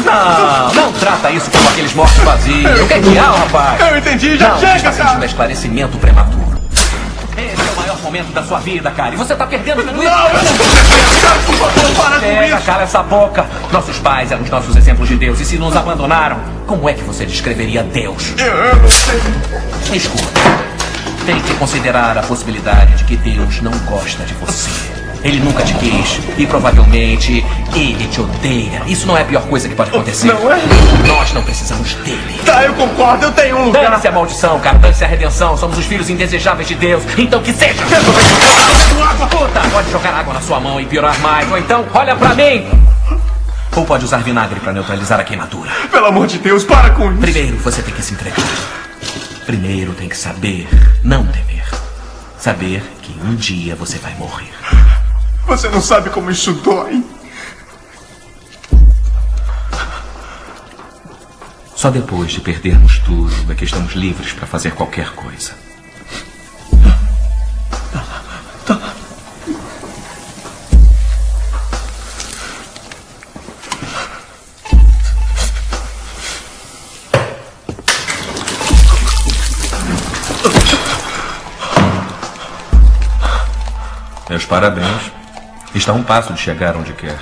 Não, não trata isso como aqueles mortos vazios. O que é que há, rapaz? Eu entendi, já não, chega, está cara. sentindo esclarecimento prematuro. Esse é o maior momento da sua vida, cara. E você tá perdendo tudo isso. Não, eu não tô para Chega, cala essa boca. Nossos pais eram os nossos exemplos de Deus. E se nos abandonaram, como é que você descreveria Deus? Eu não sei. Escuta. Tem que considerar a possibilidade de que Deus não gosta de você. Ele nunca te quis e provavelmente ele te odeia. Isso não é a pior coisa que pode acontecer. Não é? Nós não precisamos dele. Tá, eu concordo, eu tenho um lugar. Dane-se a maldição, cara. Dane-se a redenção. Somos os filhos indesejáveis de Deus. Então que seja. Puta, pode jogar água na sua mão e piorar mais. Ou então, olha pra mim. Ou pode usar vinagre pra neutralizar a queimadura. Pelo amor de Deus, para com isso. Primeiro você tem que se entregar. Primeiro tem que saber não temer. Saber que um dia você vai morrer. Você não sabe como isso dói. Só depois de perdermos tudo é que estamos livres para fazer qualquer coisa. Meus parabéns. Está a um passo de chegar onde quer.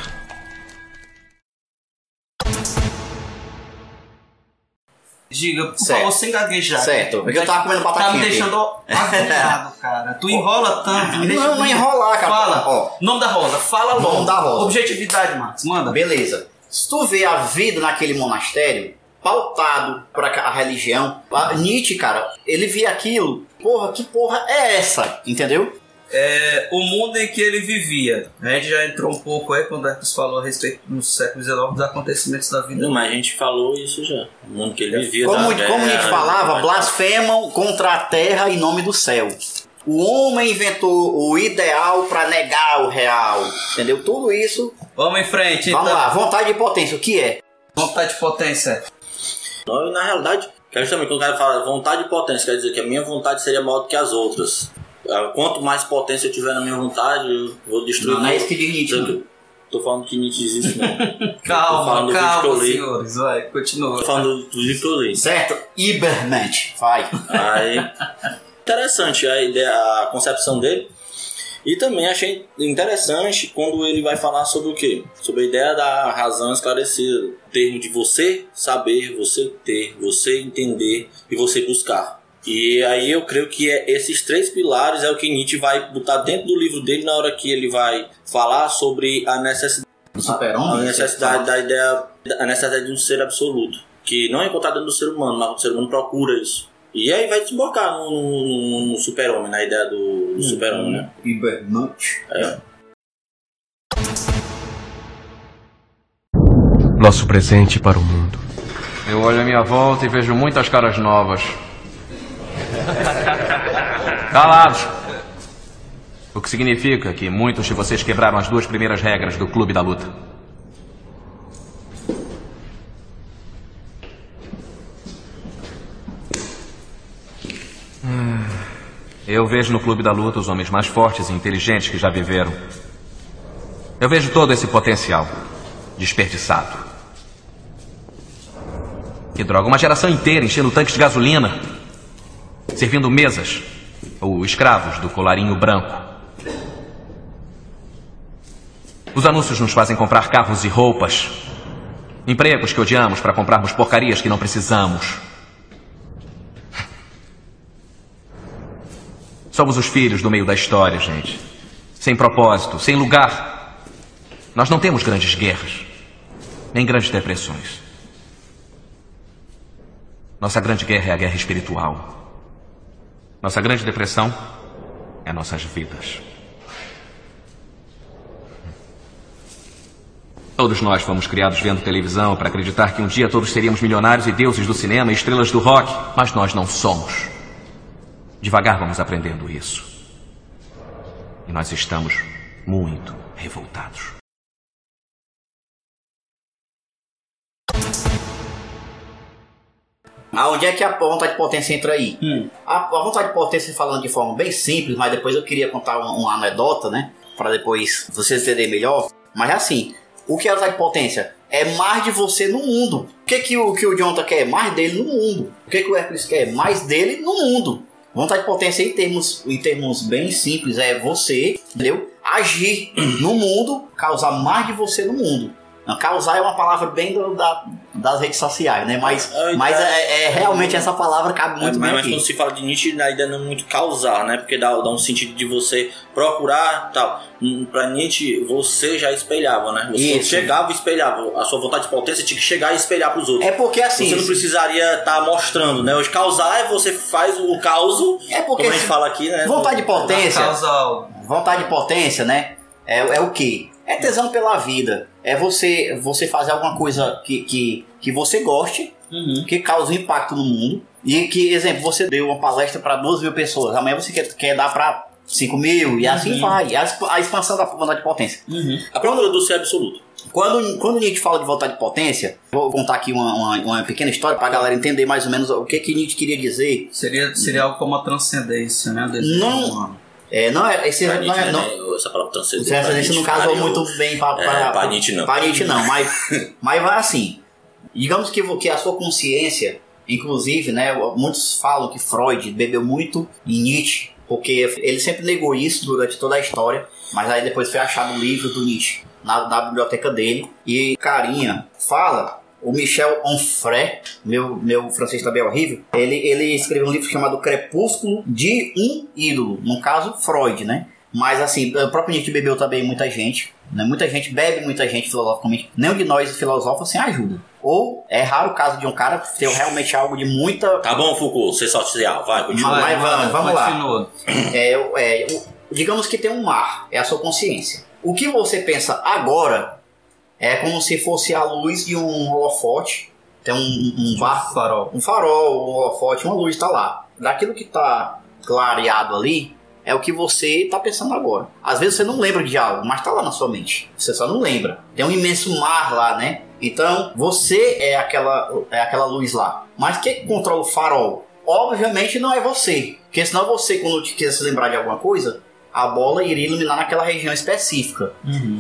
Diga, por Certo. favor, sem gaguejar. Certo, porque eu tava comendo Tá batatinha me aqui. deixando agoniado, cara. Tu enrola tanto. me deixa- Não, não enrolar, cara. Fala. Ó. Nome da roda. Fala logo. Nome da roda. Objetividade, Marcos. Manda. Beleza. Se tu vê a vida naquele monastério, pautado por a a religião, a Nietzsche, cara, ele via aquilo, porra, que porra é essa? Entendeu? É, o mundo em que ele vivia. A gente já entrou um pouco aí quando o Herpes falou a respeito no século XIX dos acontecimentos da vida. Não, mas a gente falou isso já. O mundo que ele vivia. Como, da como guerra, Nietzsche falava, mas- blasfemam contra a terra em nome do céu. O homem inventou o ideal para negar o real. Entendeu? Tudo isso. Vamos em frente, Vamos então. lá, vontade e potência, o que é? Vontade de potência. Não, e na realidade, que é justamente quando o cara fala vontade e potência, quer dizer que a minha vontade seria maior do que as outras. Ah, Quanto mais potência eu tiver na minha vontade, eu vou destruir. Não, não é isso que diz Nietzsche, Tô falando que Nietzsche existe, não. Calma, calma, senhores. Vai, continua. Tô falando do livro que eu li. Certo? Ibermente. Vai. Aí, interessante a ideia, a concepção dele. E também achei interessante quando ele vai falar sobre o quê? Sobre a ideia da razão esclarecida. O termo de você saber, você ter, você entender e você buscar. E aí eu creio que é, esses três pilares é o que Nietzsche vai botar dentro do livro dele na hora que ele vai falar sobre a necessidade, Do super-homem, a necessidade da ideia, a necessidade de um ser absoluto, que não é encontrado dentro do ser humano, mas o ser humano procura isso. E aí vai desembocar no, no- no super-homem, na ideia do, do super-homem, né? Ibernut. É. Nosso presente para o mundo. Eu olho à minha volta e vejo muitas caras novas. Calados! O que significa que muitos de vocês quebraram as duas primeiras regras do Clube da Luta. Eu vejo no Clube da Luta os homens mais fortes e inteligentes que já viveram. Eu vejo todo esse potencial desperdiçado. Que droga, uma geração inteira enchendo tanques de gasolina, servindo mesas ou escravos do colarinho branco. Os anúncios nos fazem comprar carros e roupas, empregos que odiamos para comprarmos porcarias que não precisamos. Somos os filhos do meio da história, gente. Sem propósito, sem lugar. Nós não temos grandes guerras, nem grandes depressões. Nossa grande guerra é a guerra espiritual. Nossa grande depressão é nossas vidas. Todos nós fomos criados vendo televisão para acreditar que um dia todos seríamos milionários e deuses do cinema e estrelas do rock, mas nós não somos. Devagar vamos aprendendo isso. E nós estamos muito revoltados. Aonde é que a vontade de potência entra aí? Hum. A, a vontade de potência, falando de forma bem simples, mas depois eu queria contar uma, uma anedota, né? Para depois vocês entenderem melhor. Mas é assim: o que é a vontade de potência? É mais de você no mundo. O que, que, o, que o Jonathan quer? Mais dele no mundo. O que, que o Hércules quer? Mais dele no mundo. Vontade de potência, em termos, em termos bem simples, é você, entendeu? Agir no mundo, causar mais de você no mundo. Não, Causar é uma palavra bem do- da- das redes sociais, né? Mas, mas é, é realmente essa palavra cabe muito É, mas, bem mas aqui. quando se fala de Nietzsche, a ideia não é muito causar, né? Porque dá, dá um sentido de você procurar tal. Hum, Pra Nietzsche, você já espelhava, né? Você Isso. chegava e espelhava. A sua vontade de potência tinha que chegar e espelhar pros outros. É porque assim. Você não precisaria estar mostrando, né? Hoje causar é você faz o causo. É porque como a gente se- fala aqui, né? Vontade de potência. Causal. Vontade de potência, né? É, é o quê? É tesão pela vida. É você você fazer alguma coisa que, que, que você goste, que cause um impacto no mundo. E que, exemplo, você deu uma palestra para duas mil pessoas. Amanhã você quer, quer dar para 5 mil. E assim Uhum. vai. A, a expansão da vontade de potência. A procura do ser absoluto. Quando, quando Nietzsche fala de vontade de potência, vou contar aqui uma, uma, uma pequena história para a galera entender mais ou menos o que, que Nietzsche queria dizer. Seria, seria algo como a transcendência, né? Não-. É, não é, esse, Pra não é, não, né? Essa palavra transcendente. Gente não casou muito bem pra, É, pra Nietzsche não. Pra Nietzsche não, mas, mas vai assim. Digamos que, que a sua consciência, inclusive, né, muitos falam que Freud bebeu muito em Nietzsche, porque ele sempre negou isso durante toda a história, mas aí depois foi achado um livro do Nietzsche na, na biblioteca dele, e carinha fala, o Michel Onfray, meu, meu francês também é horrível, ele, ele escreveu um livro chamado Crepúsculo de um ídolo, no caso Freud, né? Mas assim, o próprio Nietzsche bebeu também muita gente. Né? Muita gente bebe, muita gente filosoficamente. Nenhum de nós filosofa sem ajuda. Ou é raro o caso de um cara ter realmente algo de muita. Tá bom, Foucault, ser social. Vai, continua. Mas vamos, vamos lá. É, é, digamos que tem um mar, é a sua consciência. O que você pensa agora é como se fosse a luz de um holofote. Tem um, um barco, farol. um farol, um holofote, uma luz está lá. Daquilo que está clareado ali é o que você está pensando agora. Às vezes você não lembra de algo, mas está lá na sua mente. Você só não lembra. Tem um imenso mar lá, né? Então você é aquela, é aquela luz lá. Mas quem controla o farol? Obviamente não é você. Porque senão você, quando quiser se lembrar de alguma coisa, a bola iria iluminar naquela região específica.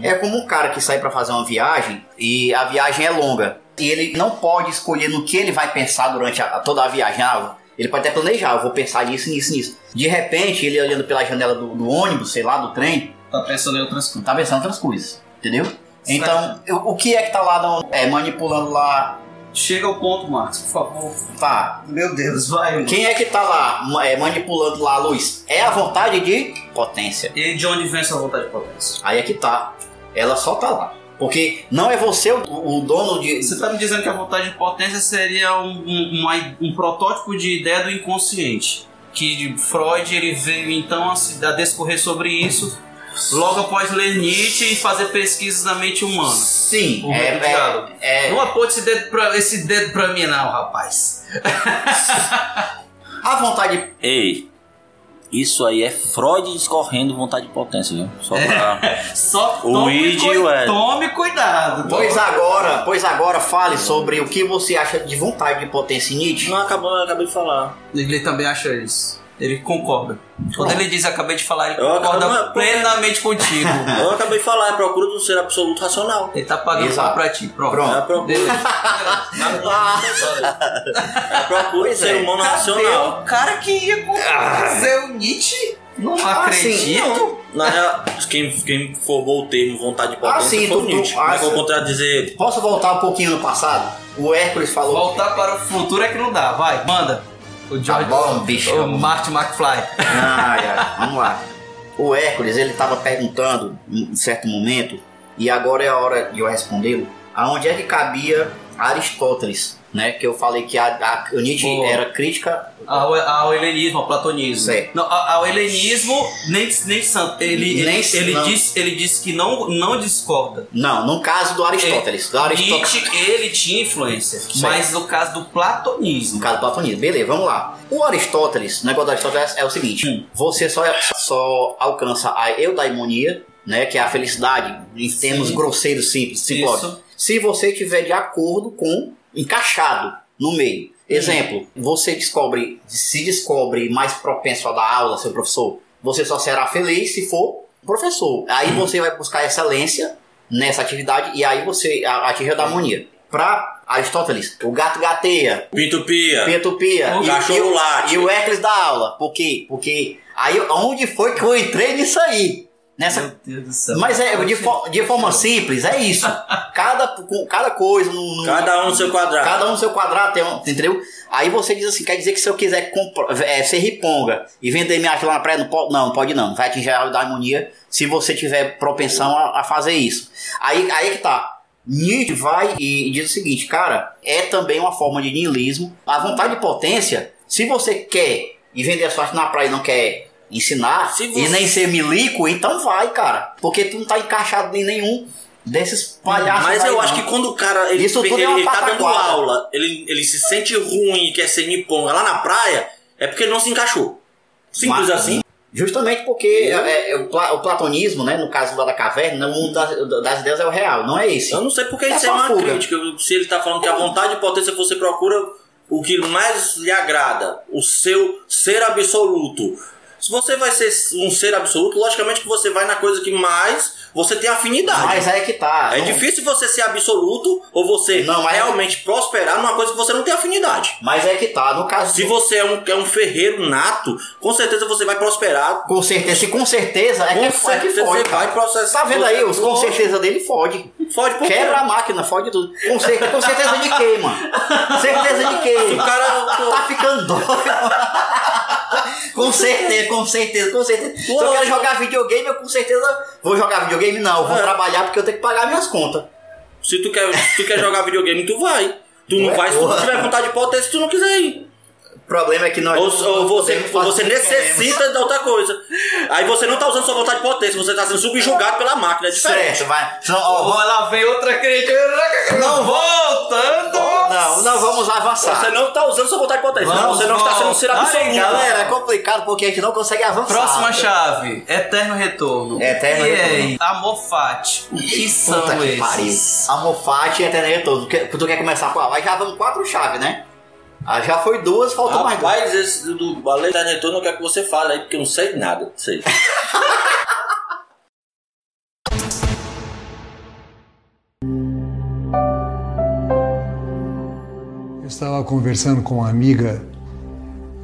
É como um cara que sai para fazer uma viagem e a viagem é longa. E ele não pode escolher no que ele vai pensar durante a- toda a viagem. Ah, ele pode até planejar, eu vou pensar nisso, nisso, nisso. De repente, ele olhando pela janela do, do ônibus, sei lá, do trem, Tá pensando em outras coisas. tá pensando em outras coisas. Entendeu? Então, eu- o que é que tá lá no- é, manipulando lá Chega ao ponto, Marcos, por favor. Tá. Meu Deus, vai. Quem é que tá lá é, manipulando lá a luz? É a vontade de potência. E de onde vem essa vontade de potência? Aí é que tá. Ela só tá lá. Porque não é você o, o dono de. Você tá me dizendo que a vontade de potência seria um, um, uma- um protótipo de ideia do inconsciente. Que Freud ele veio então a, se- a discorrer sobre isso logo após ler Nietzsche e fazer pesquisas na mente humana. Sim, O é- é, é- é- Não aponte esse dedo, pra, esse dedo pra mim, não, rapaz. A vontade. Ei, isso aí é Freud discorrendo vontade de potência, viu? Só pra... Só O tome, Ed. tome cuidado. Pois agora, pois agora fale sobre o que você acha de vontade de potência em Nietzsche. Não, acabou, eu acabei de falar. Ele também acha isso. Ele concorda. Quando ele diz acabei de falar, ele Eu concorda acabo- plenamente contigo. Eu acabei de falar, é procura do ser absoluto racional. Ele tá pagando Exato. pau pra ti. Pronto. Pronto. É a procura. É a procura do Pois ser é. humano Cadê racional. o cara que ia fazer o Nietzsche? Não Ah, acredito. sim, não. Na real, quem, quem formou o termo vontade de potência Ah, sim, foi o tu- tu- Nietzsche. ah, Mas vou contradizer. Posso voltar um pouquinho no passado? O Hércules falou. Voltar para o futuro é que não dá. Vai, manda. O George, Tá bom, bicho. O Marty McFly. Ai, ai, vamos lá. O Hércules, ele estava perguntando em certo momento, e agora é a hora de eu respondê-lo, aonde é que cabia Aristóteles, né? Que eu falei que a, a- Nietzsche Boa. era crítica. Ao, ao helenismo, ao platonismo. Certo. Não, ao, ao helenismo, nem, nem santo. Ele, Nem- ele, disse, ele disse que não, não discorda. Não, no caso do Aristóteles. Do Aristóteles. Nietzsche, ele tinha influência. Certo. Mas no caso do No platonismo. caso do platonismo. Beleza, vamos lá. O Aristóteles, o negócio do Aristóteles é o seguinte: Hum. você só, só alcança a eudaimonia, né? Que é a felicidade, em termos Sim. grosseiros, simples. Isso. Se você estiver de acordo com, encaixado no meio. Exemplo, você descobre, se descobre mais propenso a dar aula, seu professor, você só será feliz se for professor. Aí você vai buscar excelência nessa atividade e aí você atinge a eudaimonia. Para Aristóteles, o gato gateia, Pinto Pia. Petupia O cachorro late. e o Hércules da aula. Por quê? Porque aí onde foi que eu entrei nisso aí? Nessa... Meu Deus do céu. Mas é de, de forma simples, é isso. Cada, cada coisa. num- num- Cada um no seu quadrado. Cada um no seu quadrado, tem um- entendeu? Aí você diz assim: quer dizer que se eu quiser é, ser riponga e vender minha arte lá na praia, não pode, não, pode não. Vai atingir a harmonia se você tiver propensão a, a fazer isso. Aí, aí que tá. Nietzsche vai e, e diz o seguinte, cara, é também uma forma de niilismo. A vontade de potência, se você quer e vender a sua arte na praia e não quer ensinar você- e nem ser milico, então vai, cara. Porque tu não tá encaixado em nenhum desses palhaços. Mas aí, eu não. acho que quando o cara ele, Isso tudo ele, é ele tá dando aula, ele, ele se sente ruim e quer ser niponga lá na praia, é porque ele não se encaixou. Simples Mas- assim. Justamente porque é, é, o, pla- o platonismo, né, no caso lá da caverna, o mundo das, das ideias é o real, não é esse. Eu não sei porque É isso é uma fuga. crítica. Se ele tá falando que a vontade de potência você procura o que mais lhe agrada, o seu ser absoluto. Se você vai ser um ser absoluto, logicamente que você vai na coisa que mais você tem afinidade. Mas aí que tá. É não- difícil você ser absoluto ou você Não, mas- realmente prosperar numa coisa que você não tem afinidade. Mas é que tá, no caso Se você é um, é um ferreiro nato, com certeza você vai prosperar. Com certeza, se com certeza é que, Com é que certeza fode, você cara. vai processar. Tá vendo aí? Os com certeza dele fode. Fode por? Quebra a máquina, fode tudo. Com certeza, com certeza de quê, mano? Certeza de quê? O cara. Tá ficando doido. com certeza, com certeza, com certeza. Se eu quero jogar videogame, eu com certeza vou jogar videogame, não. Vou É. trabalhar porque eu tenho que pagar minhas contas. Se tu quer, se tu quer jogar videogame, tu vai. Tu não Ué, vai se tu não porra. tiver vontade de potência, se tu não quiser ir. O problema é que nós. Ou, não ou você, você necessita de outra coisa. Aí você não tá usando sua vontade de potência, você tá sendo subjugado pela máquina. É diferente. Certo, vai. Então, ó, lá vem outra crítica. Não, voltando. Não, não, vamos avançar. Você não tá usando sua vontade de potência. Vamos, você não está sendo um ser absoluto. Galera, é complicado porque a gente não consegue avançar. Próxima chave, Eterno Retorno. Eterno e Retorno. Fati. O que são Puta que pariu. esses? Amofate e Eterno Retorno. Tu quer, tu quer começar com a Aí já vamos quatro chaves, né? Ah, já foi duas, faltou mais duas. Rapaz, esse do balé da retorno eu quero que você fale aí, porque eu não sei nada. Não sei. Eu estava conversando com uma amiga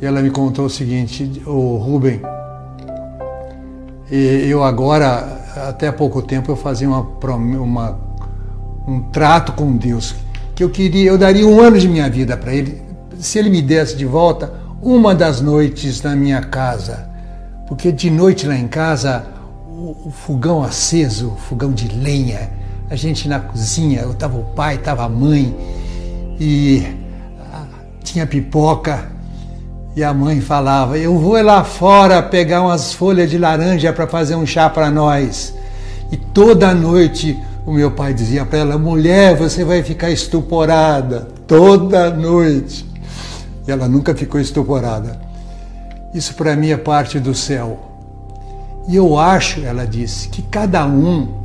e ela me contou o seguinte, o Rubem, e eu agora, até há pouco tempo, eu fazia uma, uma- um trato com Deus, que eu queria, eu daria um ano de minha vida para ele, se ele me desse de volta uma das noites na minha casa, porque de noite lá em casa o, o fogão aceso, o fogão de lenha, a gente na cozinha, eu tava o pai, tava a mãe e ah, tinha pipoca e a mãe falava: Eu vou lá fora pegar umas folhas de laranja para fazer um chá para nós. E toda noite o meu pai dizia para ela: Mulher, você vai ficar estuporada. Toda noite. E ela nunca ficou estuporada. Isso para mim é parte do céu. E eu acho, ela disse, que cada um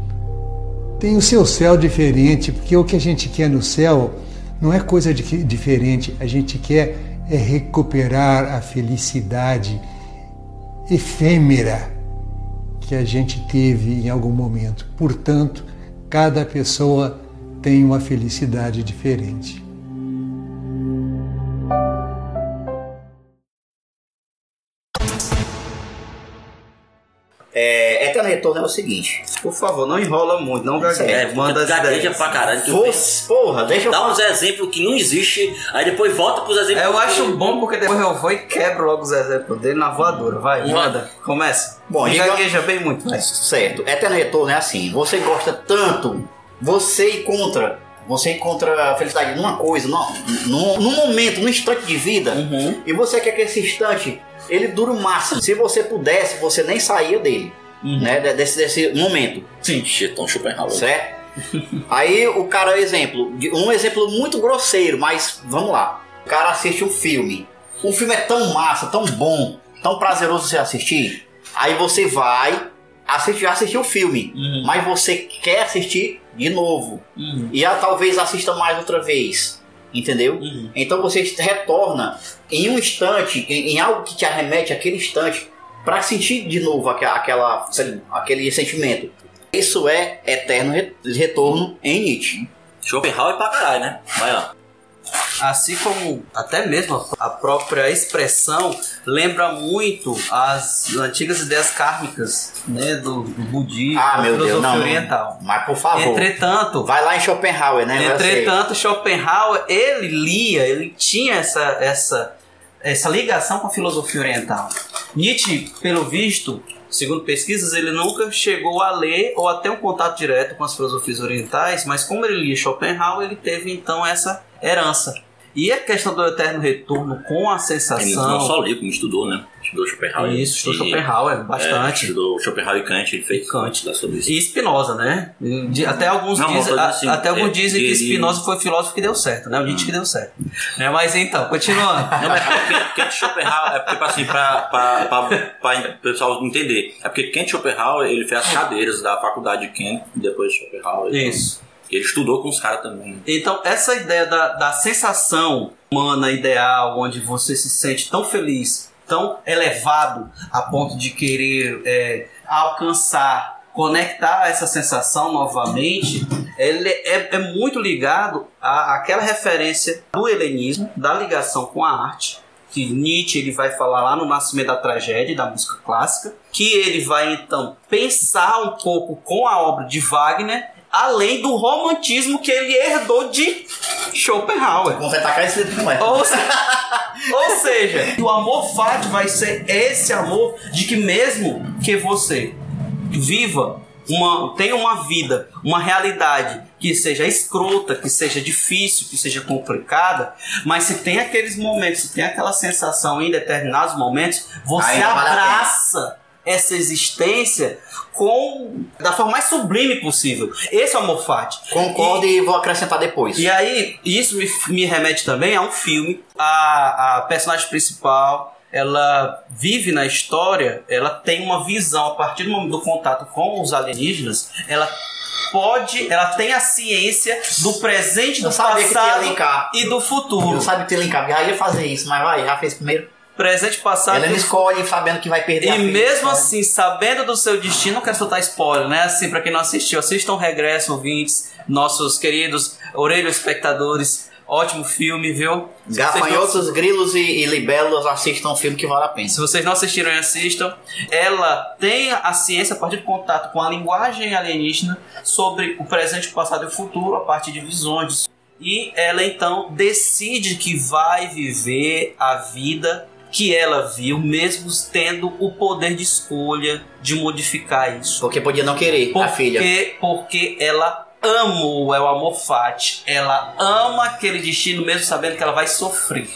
tem o seu céu diferente, porque o que a gente quer no céu não é coisa de, diferente, a gente quer é recuperar a felicidade efêmera que a gente teve em algum momento. Portanto, cada pessoa tem uma felicidade diferente. Retorno é o seguinte. Por favor, não enrola muito, não gagueja. É, manda ideias. pra caralho. Fosse, porra, deixa eu Dá uns exemplos que não existe, aí depois volta pros exemplos. É, eu que- acho bom porque depois eu vou e quebro logo os exemplos dele na voadora. Vai, Vai. manda. Começa. Bom, gagueja bem muito. Vai. Certo. Eterno Retorno é assim. Você gosta tanto, você encontra, você encontra a felicidade numa coisa, num, num, num momento, num instante de vida, Uhum. e você quer que esse instante ele dure o máximo. Se você pudesse, você nem saía dele, né? de- Desse, desse momento. Sim. Então, Schopenhauer. Certo? Aí o cara, exemplo, um exemplo muito grosseiro, mas vamos lá. O cara assiste um filme. O filme é tão massa, tão bom, tão prazeroso você assistir. Aí você vai, assiste, já assistiu o filme, mas você quer assistir de novo. E ah, talvez assista mais outra vez. Entendeu? Então você retorna em um instante, em, em algo que te arremete àquele instante, para sentir de novo aquela, aquela, aquele sentimento. Isso é eterno re- retorno em Nietzsche. Schopenhauer pra caralho, né? Vai lá. Assim como até mesmo a própria expressão lembra muito as antigas ideias kármicas né, do, do budismo, Ah, da meu Deus, filosofia não. oriental. Mas por favor. Entretanto, Vai lá em Schopenhauer, né? Entretanto, Schopenhauer, ele lia, ele tinha essa, essa, essa ligação com a filosofia oriental. Nietzsche, pelo visto, segundo pesquisas, ele nunca chegou a ler ou a ter um contato direto com as filosofias orientais, mas como ele lia Schopenhauer, ele teve então essa herança. E a questão do eterno retorno com a sensação. Ele não só leu, como estudou, né? Estudou Schopenhauer. Isso, estudou E- Schopenhauer, bastante. É, estudou Schopenhauer e Kant, ele fez Kant lá sobre isso. E Spinoza, né? De- até alguns Não, dizem, a- assim, até alguns é, dizem que ele- Spinoza foi filósofo que deu certo, né? O Nietzsche que deu certo. Né? Mas então, continuando. Não, mas é porque Kant Schopenhauer, é porque assim, pra o pessoal entender, é porque Kant Schopenhauer, ele fez as cadeiras da faculdade de Kant, depois de Schopenhauer. então, Isso. Ele estudou com os caras também. Então, essa ideia da, da sensação humana ideal, onde você se sente tão feliz, tão elevado, a ponto de querer é, alcançar, conectar essa sensação novamente, ele é, é muito ligado à, àquela referência do helenismo, da ligação com a arte, que Nietzsche ele vai falar lá no Nascimento da Tragédia, da música clássica, que ele vai então pensar um pouco com a obra de Wagner, além do romantismo que ele herdou de Schopenhauer. Vamos atacar esse não é. Ou, se- ou seja, o amor fati vai ser esse amor de que mesmo que você viva uma tenha uma vida, uma realidade que seja escrota, que seja difícil, que seja complicada, mas se tem aqueles momentos, se tem aquela sensação em determinados momentos, você Ainda vale abraça essa existência com da forma mais sublime possível. Esse é o amor fati. Concordo e, vou acrescentar depois. E aí, isso me, me remete também a um filme. A, a personagem principal, ela vive na história, ela tem uma visão a partir do momento do contato com os alienígenas, ela pode, ela tem a ciência do presente, do passado e do futuro. Eu sabia que tem linkar, já ia fazer isso, mas vai, já fez primeiro. Presente, passado Ela não escolhe sabendo que vai perder e mesmo assim, sabendo do seu destino, não quero soltar spoiler, né? Assim, pra quem não assistiu, assistam Regresso, ouvintes, nossos queridos orelho espectadores. Ótimo filme, viu? Se vocês não- Gafanhotos, grilos e, e libelos assistam um filme que vale a pena. Se vocês não assistiram e assistam, ela tem a ciência a partir do contato com a linguagem alienígena sobre o presente, o passado e o futuro a partir de visões. E ela então decide que vai viver a vida que ela viu, mesmo tendo o poder de escolha de modificar isso. Porque podia não querer porque, a filha. Porque ela ama o El Amor Fati. Ela ama aquele destino, mesmo sabendo que ela vai sofrer.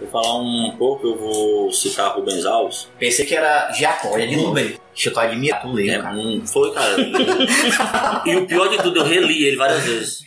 Vou falar um pouco, eu vou citar Rubens Alves. Pensei que era Jacó, é de novo. Deixa eu tô admirado, tu leu, É, cara. hum, foi, cara. e o pior de tudo, eu reli ele várias vezes.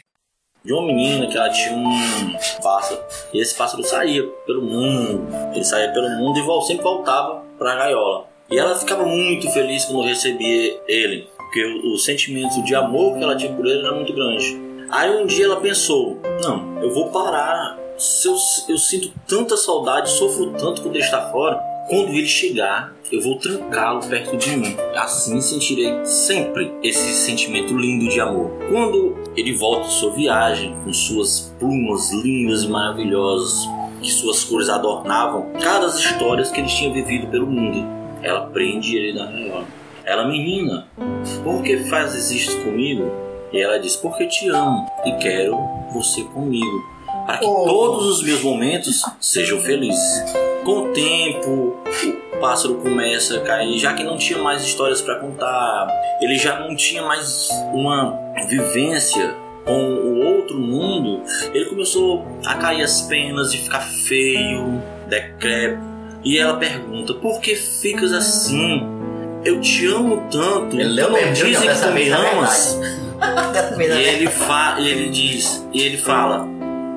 De uma menina que ela tinha um pássaro. E esse pássaro saía pelo mundo. Ele saía pelo mundo e sempre voltava pra gaiola. E ela ficava muito feliz quando recebia ele. Porque o, o sentimento de amor que ela tinha por ele era muito grande. Aí um dia ela pensou: Não, eu vou parar. Se eu, eu sinto tanta saudade, sofro tanto quando ele está fora. Quando ele chegar, eu vou trancá-lo perto de mim. Assim sentirei sempre esse sentimento lindo de amor. Quando ele volta de sua viagem, com suas plumas lindas e maravilhosas, que suas cores adornavam cada histórias que ele tinha vivido pelo mundo, ela prende ele na gaiola. Ela, menina, por que fazes isto comigo? E ela diz: Porque te amo e quero você comigo, para que todos os meus momentos sejam felizes. Com o tempo, o pássaro começa a cair, já que não tinha mais histórias para contar, ele já não tinha mais uma vivência com o outro mundo, ele começou a cair as penas e ficar feio, decrépito. E ela pergunta: Por que ficas assim? Eu te amo tanto. Ele tu não mesmo, dizem que tu me amas? E ele, fa ele diz, e ele fala,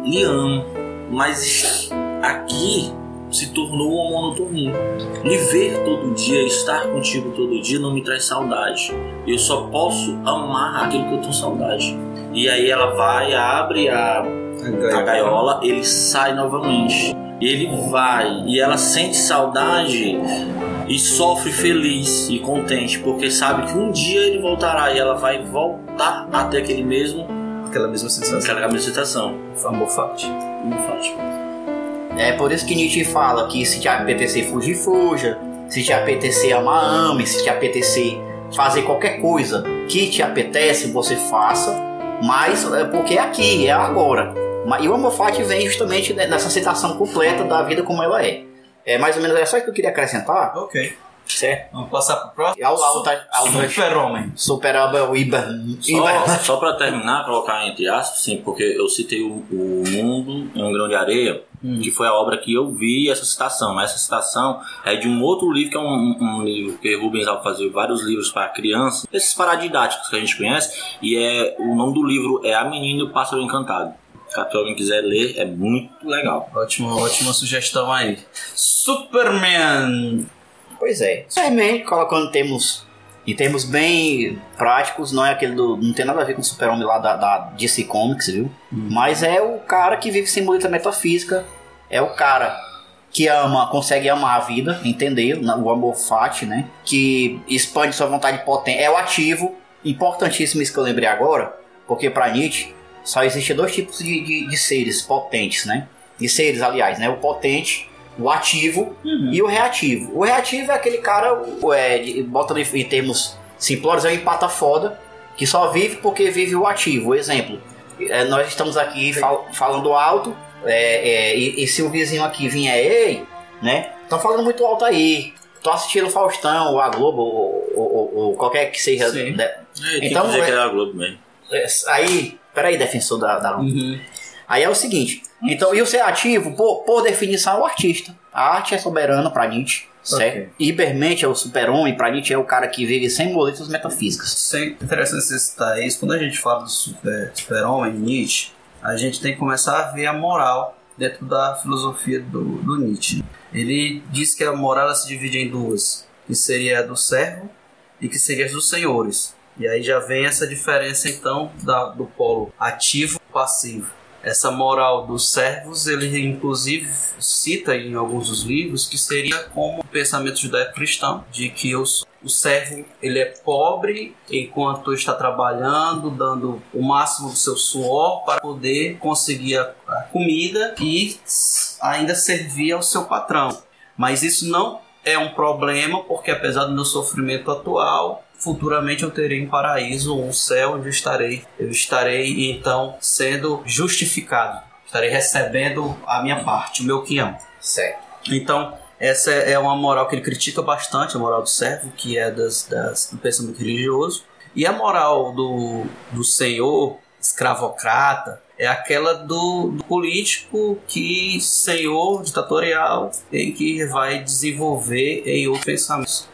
lhe amo, mas aqui se tornou uma monotonia. Lhe ver todo dia, estar contigo todo dia não me traz saudade. Eu só posso amar aquilo que eu tenho saudade. E aí ela vai, abre a, a gaiola, ele sai novamente. Ele vai e ela sente saudade e sofre feliz e contente, porque sabe que um dia ele voltará e ela vai voltar até aquele mesmo Aquela mesma sensação. aquela mesma sensação. Amor Fati. É por isso que Nietzsche fala que se te apetecer fugir, fuja. Se te apetecer amar, ame. Se te apetecer fazer qualquer coisa que te apetece, você faça. Mas é porque é aqui, é agora. E o amor fati vem justamente ne- nessa citação completa da vida como ela é. É mais ou menos é só isso que eu queria acrescentar. Ok. Certo? Vamos passar pro próximo. Ao, ao, ao, Super-Homem. Super-Homem, Iber. Só, só pra terminar, colocar entre aspas, sim, porque eu citei o, o Mundo em um Grão de Areia, que foi a obra que eu vi essa citação. Mas essa citação é de um outro livro, que é um, um- um livro que Rubens Alves fazia vários livros para crianças, esses paradidáticos que a gente conhece, e é o nome do livro é A Menina e o Pássaro Encantado. Se alguém quiser ler, é muito legal. Ótima, ótima sugestão aí. Superman. Pois é. Superman, colocando em termos, em termos bem práticos, não é aquele do. Não tem nada a ver com o super-homem lá da, da DC Comics, viu? Mas é o cara que vive sem muleta metafísica. É o cara que ama, consegue amar a vida, entender o amor fati, né? Que expande sua vontade potente. É o ativo. Importantíssimo isso que eu lembrei agora, porque para Nietzsche só existem dois tipos de, de, de seres potentes, né? De seres, aliás, né? O potente, o ativo e o reativo. O reativo é aquele cara, é, de- bota em termos simplórios, é um empata foda, que só vive porque vive o ativo. Exemplo, é, nós estamos aqui fal- falando alto, é, é, e, e se o vizinho aqui vier, ei, né? Estão falando muito alto aí. Tô assistindo o Faustão, ou a Globo, ou, ou- ou- qualquer que seja. Sim. né? Então, Então, dizer é- que era a Globo mesmo. é, Aí, peraí, defensor da, da Aí é o seguinte, então, e o ser ativo, por, por definição, é o artista. A arte é soberana pra Nietzsche, certo? Ok. Ibermente é o super-homem, pra Nietzsche é o cara que vive sem moletas metafísicas. Sim, interessante você citar isso. Quando a gente fala do super- super-homem, Nietzsche, a gente tem que começar a ver a moral dentro da filosofia do, do Nietzsche. Ele diz que a moral se divide em duas, que seria a do servo e que seria as dos senhores. E aí já vem essa diferença então da, do polo ativo e passivo. Essa moral dos servos, ele inclusive cita em alguns dos livros que seria como o pensamento judaico-cristão, de que os, o servo ele é pobre enquanto está trabalhando, dando o máximo do seu suor para poder conseguir a, a comida e ainda servir ao seu patrão. Mas isso não é um problema, porque apesar do meu sofrimento atual, futuramente eu terei um paraíso, um céu onde eu estarei, eu estarei então sendo justificado, estarei recebendo a minha parte, o meu quinhão. Certo. Então, essa é uma moral que ele critica bastante, a moral do servo, que é das, das, do pensamento religioso. E a moral do, do senhor escravocrata é aquela do, do político que senhor ditatorial em que vai desenvolver em outros pensamentos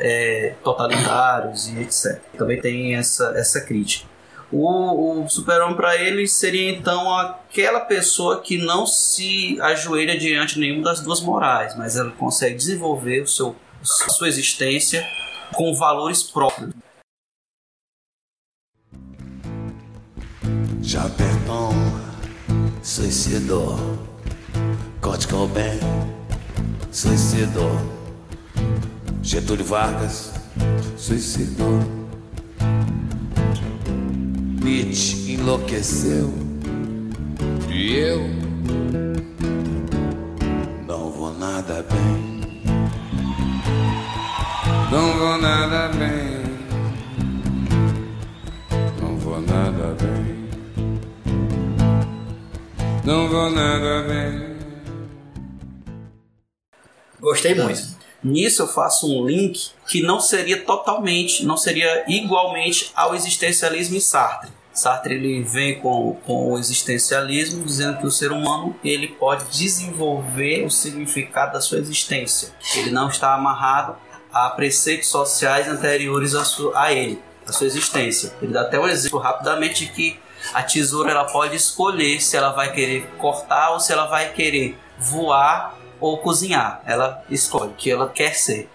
é, totalitários e etc. Também tem essa, essa crítica. O, o super-homem para ele seria então aquela pessoa que não se ajoelha diante de nenhuma das duas morais, mas ela consegue desenvolver o seu, a sua existência com valores próprios. Chaperton suicidou. Kurt Cobain suicidou. Getúlio Vargas suicidou. Nietzsche enlouqueceu. E eu não vou nada bem. Não vou nada bem. Não vou nada bem. Não vou nada bem. Gostei muito. Nisso eu faço um link que não seria totalmente, não seria igualmente ao existencialismo em Sartre. Sartre ele vem com, com o existencialismo dizendo que o ser humano ele pode desenvolver o significado da sua existência. Ele não está amarrado a preceitos sociais anteriores a, su, a ele, a sua existência. Ele dá até um exemplo rapidamente de que a tesoura ela pode escolher se ela vai querer cortar ou se ela vai querer voar ou cozinhar. Ela escolhe o que ela quer ser.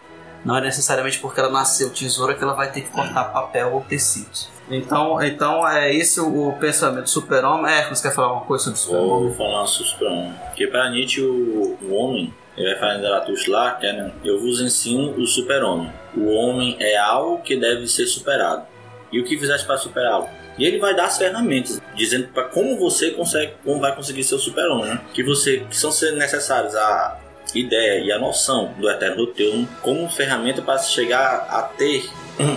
Não é necessariamente porque ela nasceu tesoura que ela vai ter que cortar papel ou tecidos. Então, então é esse o, o pensamento do super-homem. É, você quer falar uma coisa sobre o super-homem? Vou falar sobre o super-homem. Porque para Nietzsche, o, o homem, ele vai falar em Zaratustra lá, que é, né, eu vos ensino o super-homem. O homem é algo que deve ser superado. E o que fizeste para superá-lo? E ele vai dar as ferramentas, dizendo para como você consegue, como vai conseguir ser o super-homem, né? Que você que são necessários a ideia e a noção do eterno do teu como ferramenta para chegar a ter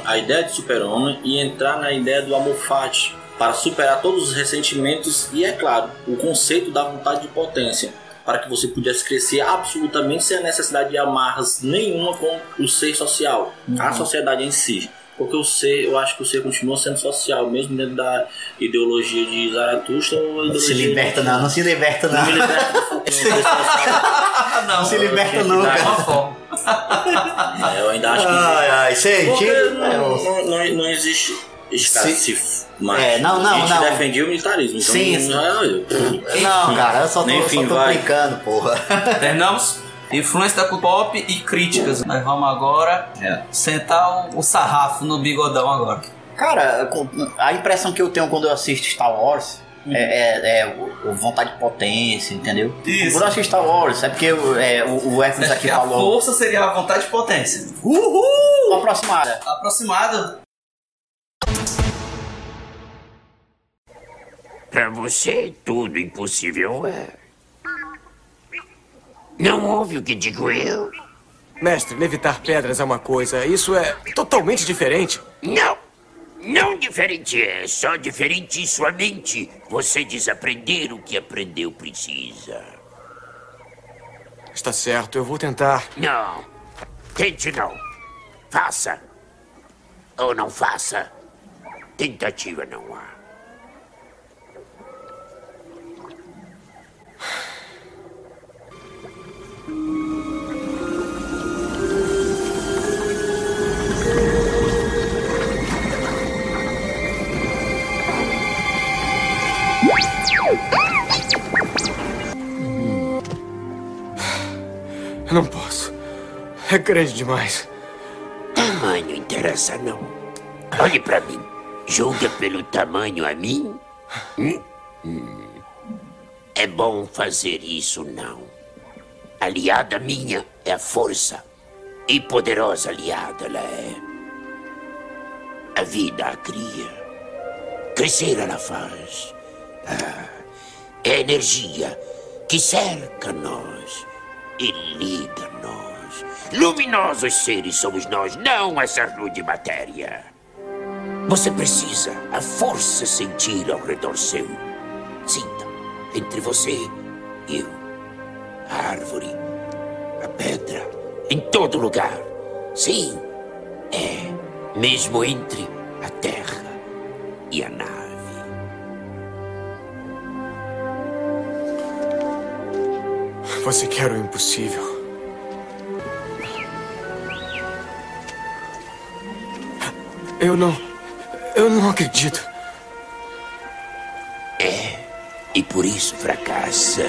a ideia de super-homem e entrar na ideia do amor fati para superar todos os ressentimentos e é claro, o conceito da vontade de potência para que você pudesse crescer absolutamente sem a necessidade de amarras nenhuma com o ser social, a sociedade em si. Porque o ser, eu acho que o ser continua sendo social, mesmo dentro da ideologia de Zaratustra ou Não se liberta de... não, não se liberta não. Não me liberta do Foucault, não, Não se liberta nunca. É, eu ainda acho que Ai, ai, tira- não, não, não, não existe cara se mas É, não, não, a gente não. defendia o militarismo. Então Sim, não, não, Não, cara, eu só tô, Enfim, só tô brincando, porra. Terminamos? Influência da cultura pop e críticas. Nós vamos agora sentar o, o sarrafo no bigodão agora. Cara, a impressão que eu tenho quando eu assisto Star Wars é, é- é o vontade de potência, entendeu? Isso. Quando eu assisto Star Wars, é porque o- é, o, o Hércules aqui a falou. força seria a vontade de potência. Uhul! Aproximada. Aproximada. Pra você, tudo impossível é. Não ouve o que digo eu? Mestre, levitar pedras é uma coisa, isso é totalmente diferente. Não! Não diferente é, só diferente em sua mente. Você desaprender o que aprendeu precisa. Está certo, eu vou tentar. Não. Tente não. Faça. Ou não faça. Tentativa não há. Eu não posso. É grande demais. Tamanho interessa não. Olhe pra mim. Julga pelo tamanho a mim? Hum? Hum. É bom fazer isso, não. Aliada minha é a força. E poderosa aliada ela é. A vida a cria. Crescer ela faz. Ah, é a energia que cerca nós e liga nós. luminosos. Luminosos seres somos nós, não essa rude matéria. Você precisa a força sentir ao redor seu. Sinta entre você e eu. A árvore, a pedra, em todo lugar. Sim, é. Mesmo entre a terra e a nave. Você quer o impossível. Eu não. Eu não acredito. É. E por isso fracassa.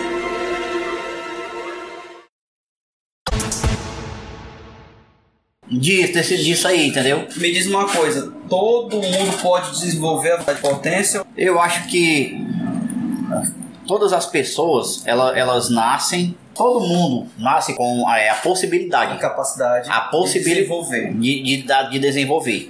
Disso, desse, disso aí, entendeu? Me diz uma coisa, todo mundo pode desenvolver a potência? Eu acho que todas as pessoas, elas, elas nascem, todo mundo nasce com a, é, a possibilidade. A capacidade a possibilidade de desenvolver. De, de, de desenvolver.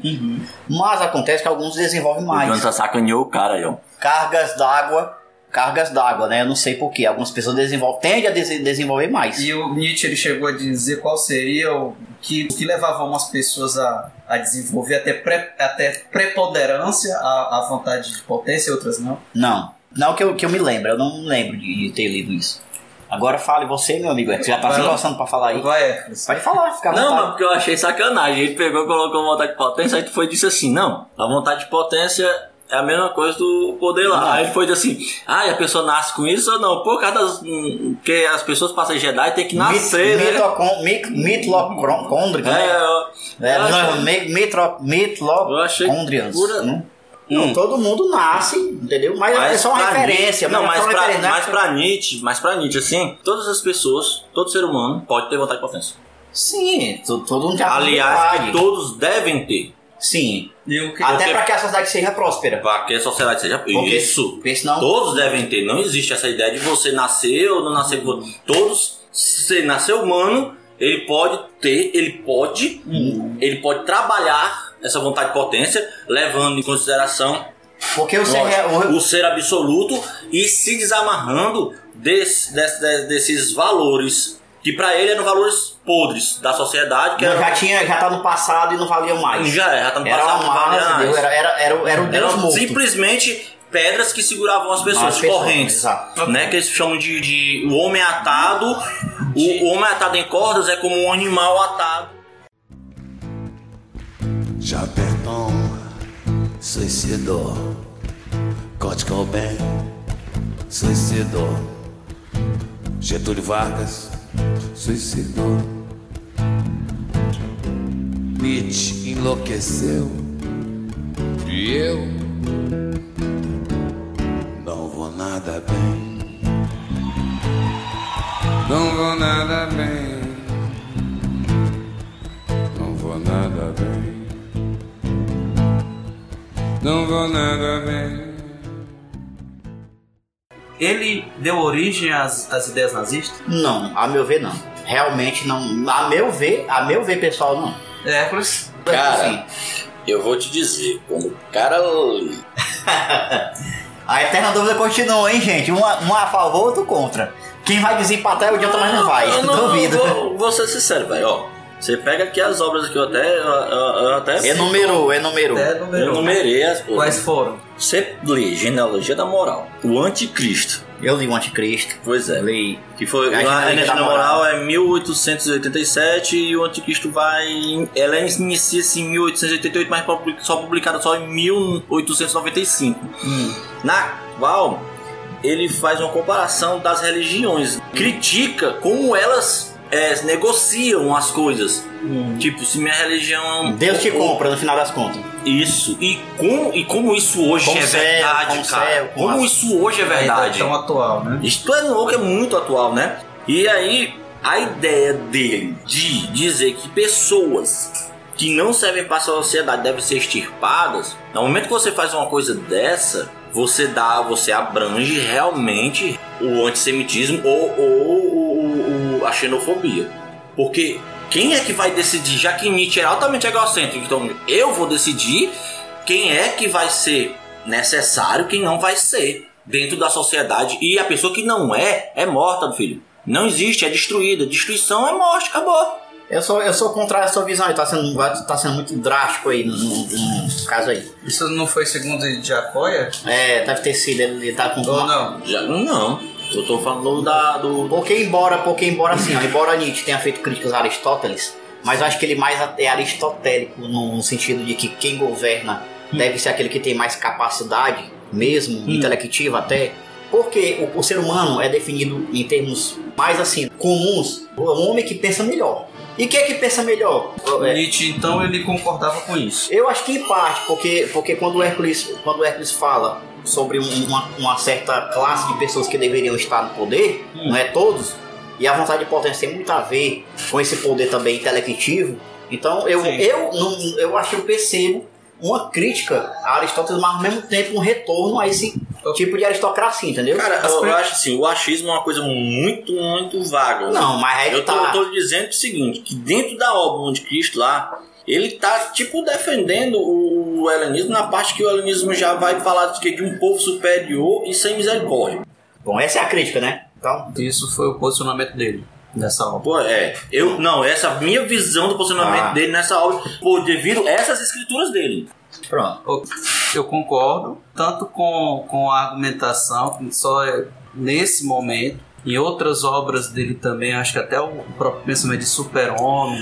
Mas acontece que alguns desenvolvem O mais. Jonathan sacaneou o cara aí, ó. Cargas d'água, cargas d'água, né? Eu não sei porquê. Algumas pessoas desenvolvem, tendem a dese- desenvolver mais. E o Nietzsche ele chegou a dizer qual seria o que, o que levava umas pessoas a, a desenvolver até, pré, até preponderância, a, a vontade de potência e outras não. Não. Não que eu, que eu me lembro, eu não lembro de ter lido isso. Agora fale você, meu amigo. Você já tá se coçando pra falar aí. Vai, Pode falar, fica à Não, mas porque eu achei sacanagem. Ele pegou, colocou vontade de potência, aí tu foi e disse assim: não, a vontade de potência é a mesma coisa do poder lá. Não. Aí ele foi assim: ah, e a pessoa nasce com isso ou não? Por causa das. Porque as pessoas ser Jedi tem que nascer, né? Mitocon- mit- Mitocondrians, né? É, eu- É, eu não, achei- mi- mitro- Mitocondrians. pura- Não, não, Hum. todo mundo nasce, entendeu? Mas, é só uma pra referência. Nietzsche- não, é mas pra, referência, né? mas pra Nietzsche, mas pra Nietzsche, assim, todas as pessoas, todo ser humano pode ter vontade de potência. Sim, to- todo mundo tem Aliás, que todos devem ter. Sim. que- Até Porque- para que a sociedade seja próspera. Para que a sociedade seja Porque- isso. porque senão- Todos devem ter. Não existe essa ideia de você nascer ou não nascer. Todos, se nascer humano, ele pode ter, ele pode, Hum. ele pode trabalhar essa vontade de potência, levando em consideração Porque o ser, o ser absoluto e se desamarrando desse- desse- desse- desses valores que para ele eram valores podres da sociedade. Que Não, eram- já, tinha, já tá no passado e não valia mais. Já é, já tá no Era passado, uma não valia massa, mais. Deus, era, era, era, era o Deus morto. simplesmente pedras que seguravam as pessoas, As pessoas, correntes. Né, que eles chamam de, de o homem atado. O, o homem atado em cordas é como um animal atado. Chaperton suicidou. Kurt Cobain suicidou. Getúlio Vargas suicidou. Nietzsche enlouqueceu. E eu não vou nada bem. Não vou nada bem. Não vou nada bem. Ele deu origem às, às ideias nazistas? Não, a meu ver não. Realmente não. A meu ver, a meu ver, pessoal, não. Hércules. Cara, eu vou te dizer, como cara. A eterna dúvida continua, hein, gente? Um, a- um a favor, outro contra. Quem vai desempatar é o idiota, mas não vai. Eu não, Duvido. Vou, vou ser sincero, velho. Ó, você pega aqui as obras que eu até. Eu, eu- até Enumerou, enumerou. Eu enumerei as coisas. Quais foram? Você lê Genealogia da Moral, o Anticristo. Eu li o Anticristo. Pois é. Li. Que foi A a Genealogia da Moral é 1887 e o Anticristo vai. Ela inicia-se em 1888, mas só publicada só em 1895. Na qual ele faz uma comparação das religiões, critica como elas é, negociam as coisas. Tipo, se minha religião. Deus te compra no final das contas. Isso. E como, e como isso hoje Com é céu, verdade, com cara. céu, com como a- isso hoje é verdade. É tão atual, né? Isto é louco, é muito atual, né? E aí, a ideia dele de dizer que pessoas que não servem para a sociedade devem ser extirpadas, no momento que você faz uma coisa dessa, você dá, você abrange realmente o antissemitismo ou, ou o- o- a xenofobia. Porque quem é que vai decidir, já que Nietzsche é altamente egocêntrico, então eu vou decidir quem é que vai ser necessário, quem não vai ser dentro da sociedade. E a pessoa que não é, é morta, filho. Não existe, é destruída. Destruição é morte, acabou. Eu sou, eu sou contra essa visão aí, tá sendo, tá sendo muito drástico aí no, no- no caso aí. Isso não foi segundo de Apoia? É, deve ter sido, ele tá com. Ou não? Já, não. Eu tô falando da, do. Porque embora, porque embora assim, ó, embora Nietzsche tenha feito críticas a Aristóteles, mas eu acho que ele mais é aristotélico no, no sentido de que quem governa deve ser aquele que tem mais capacidade, mesmo intelectiva até. Porque o, o ser humano é definido em termos mais assim, comuns, o homem que pensa melhor. E quem é que pensa melhor? É, Nietzsche, então, ele concordava com isso. eu acho que em parte, porque, porque quando o Hércules, quando o Hércules fala sobre um- uma, uma certa classe de pessoas que deveriam estar no poder, não é todos, e a vontade de potência tem muito a ver com esse poder também intelectivo. Então eu, eu, não, eu acho que eu percebo uma crítica a Aristóteles, mas ao mesmo tempo um retorno a esse tipo de aristocracia, entendeu? Cara, eu, eu acho assim, o achismo é uma coisa muito, muito vaga. né? Não, mas é que eu tô, tá. eu tô dizendo o seguinte, que dentro da obra do Anticristo lá, ele tá, tipo, defendendo o helenismo na parte que o helenismo já vai falar de, de um povo superior e sem misericórdia. Bom, essa é a crítica, né? Então... Isso foi o posicionamento dele nessa obra. Pô, é. Eu, não, essa é a minha visão do posicionamento Ah. dele nessa obra, por devido a essas escrituras dele. Pronto. Eu concordo, tanto com, com a argumentação, que só é nesse momento. Em outras obras dele também, acho que até o próprio pensamento de super-homem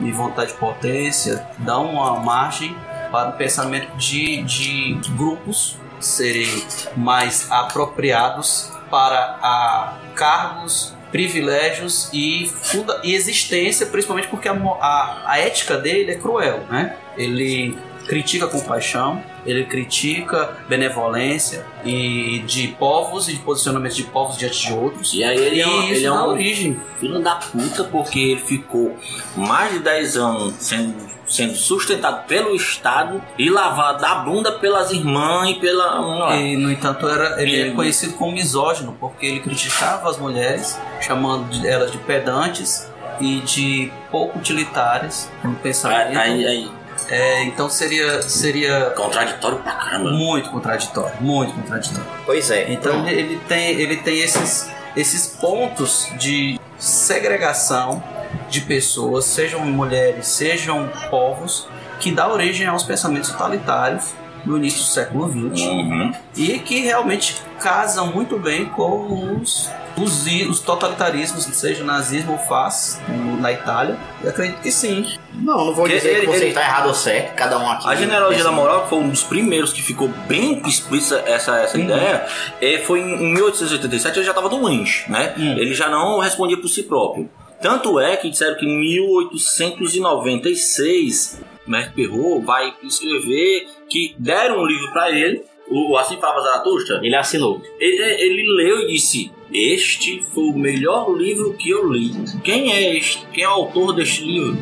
e vontade de potência dá uma margem para o pensamento de, de grupos serem mais apropriados para a cargos, privilégios e, funda, e existência, principalmente porque a, a, a ética dele é cruel, né? Ele critica compaixão, ele critica benevolência e de povos e de posicionamentos de povos diante de outros. E aí ele é, um, isso ele é um origem. filho da puta porque ele ficou mais de 10 anos sendo, sendo sustentado pelo Estado e lavado da bunda pelas irmãs e pela. E, no entanto, era, ele é Ele- conhecido como misógino, porque ele criticava as mulheres, chamando elas de pedantes e de pouco utilitárias no pensamento. Aí- aí- É, então seria, seria. Contraditório pra caramba. Muito contraditório, muito contraditório. Pois é. Então ele, ele tem, ele tem esses, esses pontos de segregação de pessoas, sejam mulheres, sejam povos, que dá origem aos pensamentos totalitários no início do século XX Uhum. e que realmente casam muito bem com os, os, os totalitarismos, seja o nazismo ou fascismo na Itália. Eu acredito que sim. Não, não vou Que dizer ele- que você ele- está errado ou certo, cada um aqui. A genealogia da moral, que foi um dos primeiros que ficou bem explícita essa, essa Uhum. ideia, é, foi em 1887 ele já estava doente, né? Uhum. Ele já não respondia por si próprio. Tanto é que disseram que em 1896, Mark Perrault vai escrever que deram um livro para ele, o Assim Falava Zaratustra. Ele assinou. Ele, ele leu e disse: Este foi o melhor livro que eu li. Quem é este? Quem é o autor deste livro?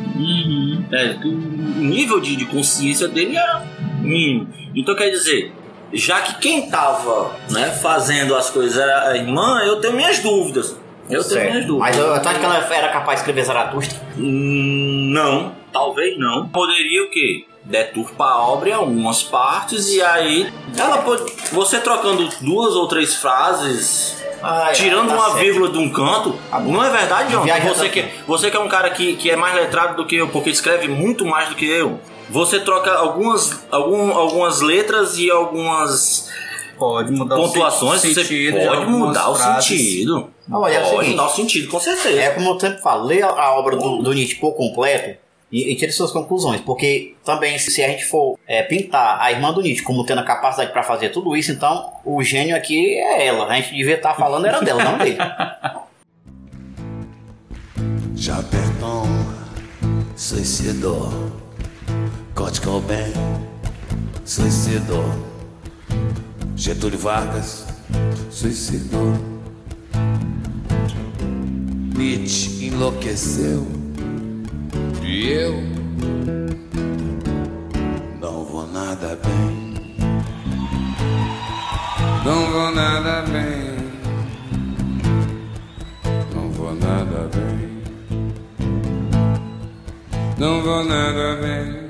É, que o nível de, de consciência dele era mínimo. Então quer dizer, já que quem estava né, fazendo as coisas era a irmã, eu tenho minhas dúvidas. Eu tenho Certo. minhas dúvidas. Mas eu, eu acho que ela era capaz de escrever Zaratustra. Hum, Não, talvez não. Poderia o quê? Deturpar a obra em algumas partes e aí ela pode. Você trocando duas ou três frases. Ai, tirando tá uma certo. vírgula de um canto, não é verdade? Viaja Você que, você que é um cara que, que é mais letrado do que eu, porque escreve muito mais do que eu. Você troca algumas, algum, algumas letras e algumas Pode mudar pontuações, o sen- você sentido de pode mudar o frases. sentido. Não, olha, é o pode seguinte, mudar o sentido, com certeza. É como eu sempre a, a obra do, do Nietzsche por completo e, e tire suas conclusões, porque também se, a gente for é, pintar a irmã do Nietzsche como tendo a capacidade para fazer tudo isso, então o gênio aqui é ela. A gente devia estar falando era dela, não dele. Chaperton suicidou. Kurt Cobain suicidou. Getúlio Vargas suicidou. Nietzsche enlouqueceu. E eu Não vou nada bem. Não vou nada bem. Não vou nada bem. Não vou nada bem.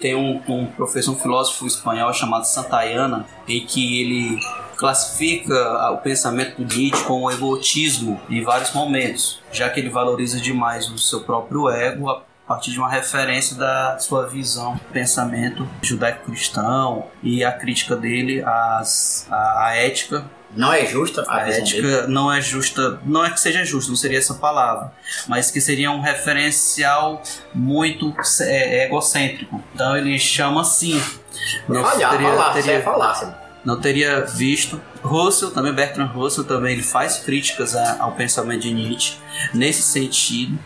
Tem um, um professor, um filósofo espanhol chamado Santayana, em que ele classifica o pensamento do Nietzsche como egotismo em vários momentos, já que ele valoriza demais o seu próprio ego a partir de uma referência da sua visão, pensamento judaico-cristão e a crítica dele às, à, à ética Não é justa a, a ética dele? não é justa, não é que seja justa, não seria essa palavra, mas que seria um referencial muito é, egocêntrico. Então ele chama assim. Não teria- falar, teria- é falácia. Não teria visto. Russell, também Bertrand Russell, também ele faz críticas a- ao pensamento de Nietzsche nesse sentido,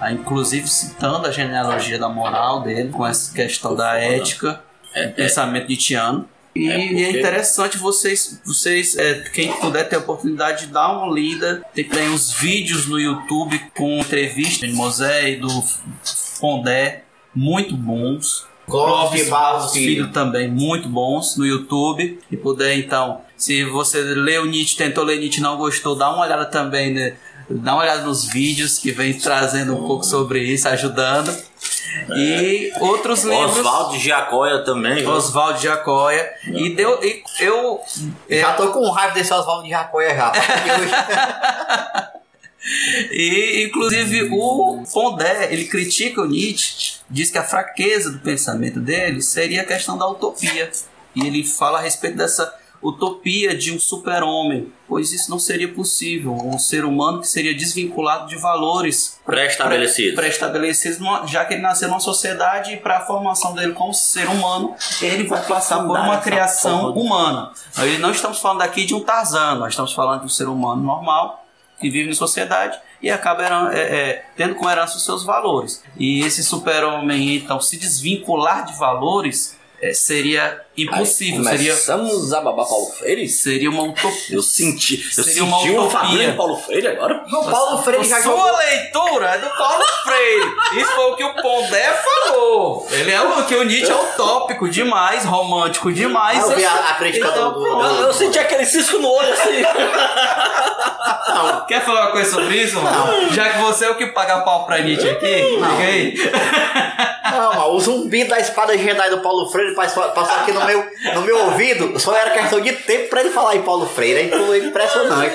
ah, inclusive citando a genealogia da moral dele com essa questão da ética, do pensamento nietzschiano. E É é, porque- interessante vocês, vocês é, quem puder ter a oportunidade de dar uma lida. Tem, tem uns vídeos no YouTube com entrevistas de Mosé e do Fondé, muito bons. Clóvis Barros Filho também, muito bons no YouTube. E puder, então, se você leu Nietzsche, tentou ler Nietzsche e não gostou, dá uma olhada também, né? Dá uma olhada nos vídeos que vem trazendo um pouco sobre isso, ajudando. E outros livros. Oswaldo de Giacoia também. Oswaldo Jacóia. E deu. E eu. Já tô com raiva desse Oswaldo de Jacóia já. E, inclusive, o Pondé, ele critica o Nietzsche, diz que a fraqueza do pensamento dele seria a questão da utopia. E ele fala a respeito dessa utopia de um super-homem, pois isso não seria possível. Um ser humano que seria desvinculado de valores Pré-estabelecidos. pré-estabelecidos, já que ele nasceu numa sociedade e para a formação dele como ser humano, ele vai passar por uma criação humana. Aí não estamos falando aqui de um Tarzan, nós estamos falando de um ser humano normal que vive em sociedade e acaba é, é, tendo como herança os seus valores. E esse super-homem, então, se desvincular de valores é, seria impossível. seria, Começamos a babar Paulo Freire? seria uma utopia. Eu senti, eu Seria senti uma uma utopia. de Paulo Freire agora. O Paulo Freire já Sua jogou. leitura é do Paulo Freire. Isso foi o que o Pondé falou. Ele é o que o Nietzsche é utópico demais, romântico demais. Eu vi a, a crítica Então, do. do-. Eu, eu senti aquele cisco no olho assim. Quer falar uma coisa sobre isso, mano? Já que você é o que paga pau pra Nietzsche aqui, Não. liga aí. Não, mano, o zumbi da espada Jedi do Paulo Freire passou, passou aqui no meu, no meu ouvido, só era questão de tempo pra ele falar em Paulo Freire, foi impressionante.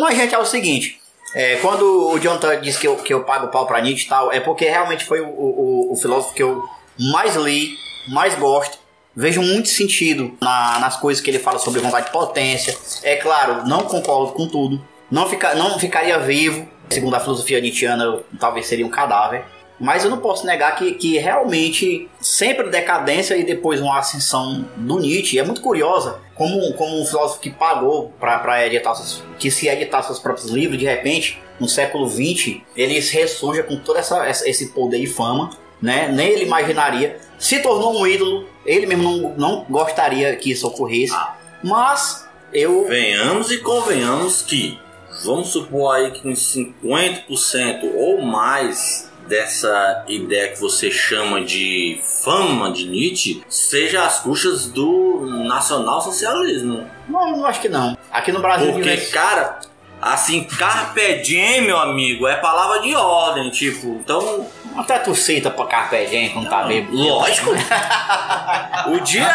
Mas, gente, é o seguinte, é, quando o John Todd disse que eu, que eu pago pau pra Nietzsche e tal, é porque realmente foi o, o, o filósofo que eu mais li, mais gosto, vejo muito sentido na- nas coisas que ele fala sobre vontade de potência. É claro, não concordo com tudo, não, fica, não ficaria vivo, segundo a filosofia nietzschiana, eu talvez seria um cadáver. Mas eu não posso negar que, que realmente sempre decadência e depois uma ascensão do Nietzsche é muito curiosa. Como, como um filósofo que pagou para editar seus, que se editar seus próprios livros, de repente, no século XX, ele ressurge com todo essa, essa- esse poder e fama, né? Nem ele imaginaria. Se tornou um ídolo, ele mesmo não, não gostaria que isso ocorresse. Mas eu. Venhamos e convenhamos que, vamos supor aí que uns 50% ou mais dessa ideia que você chama de fama de Nietzsche seja às custas do nacional-socialismo. Não, não acho que não. Aqui no Brasil. Porque, cara, assim, carpe diem, meu amigo, é palavra de ordem, tipo, então... Até tu cita pra Carpe Diem quando tá bêbado. Lógico. o dia.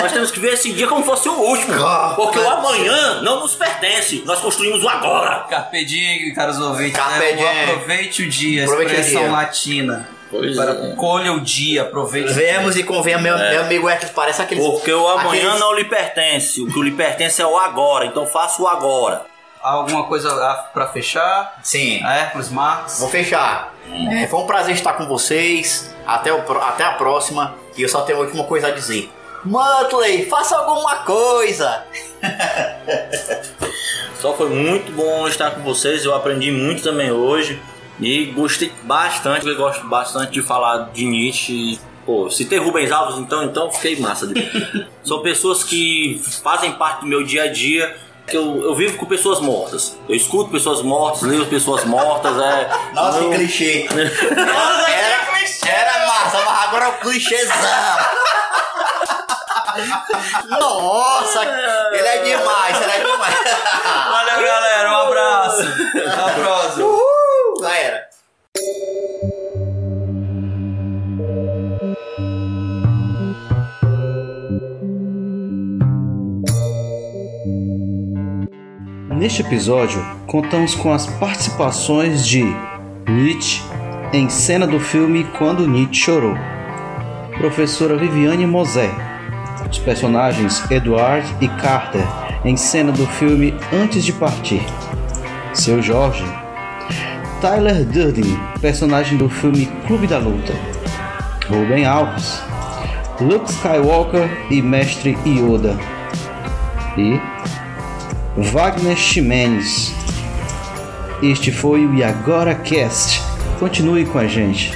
Nós temos que ver esse dia como fosse o último. Porque o amanhã não nos pertence. Nós construímos o agora. Carpe diem, caros ouvintes. Carpe né? diem. Aproveite o dia, Aproveite o expressão dia. latina. Pois Para é. colha o dia, aproveite. Vemos e convenha, meu, É. meu amigo Hércules, parece aquele. Porque o amanhã aqueles- não lhe pertence. O que lhe pertence é o agora. Então faça o agora. Alguma coisa pra fechar? Sim. Hércules Marques. Vou fechar. É, foi um prazer estar com vocês. Até, o, até a próxima. E eu só tenho a última coisa a dizer. Muttley, faça alguma coisa! Só foi muito bom estar com vocês. Eu aprendi muito também hoje. E gostei bastante. Eu gosto bastante de falar de Nietzsche. Pô, se tem Rubens Alves, então, então fiquei massa. São pessoas que fazem parte do meu dia a dia. Que eu, eu vivo com pessoas mortas. Eu escuto pessoas mortas, leio pessoas mortas. É, Nossa, eu- que clichê! Era, era massa, mas agora é o clichêzão! Nossa, ele é demais, ele é demais! Valeu, galera. Um abraço. Até a próxima. Neste episódio, contamos com as participações de Nietzsche em cena do filme Quando Nietzsche Chorou, professora Viviane Mosé, os personagens Edward e Carter em cena do filme Antes de Partir, seu Jorge, Tyler Durden, personagem do filme Clube da Luta, Ruben Alves, Luke Skywalker e Mestre Yoda, e Wagner Ximenes. Este foi o E Agora Cast. Continue com a gente.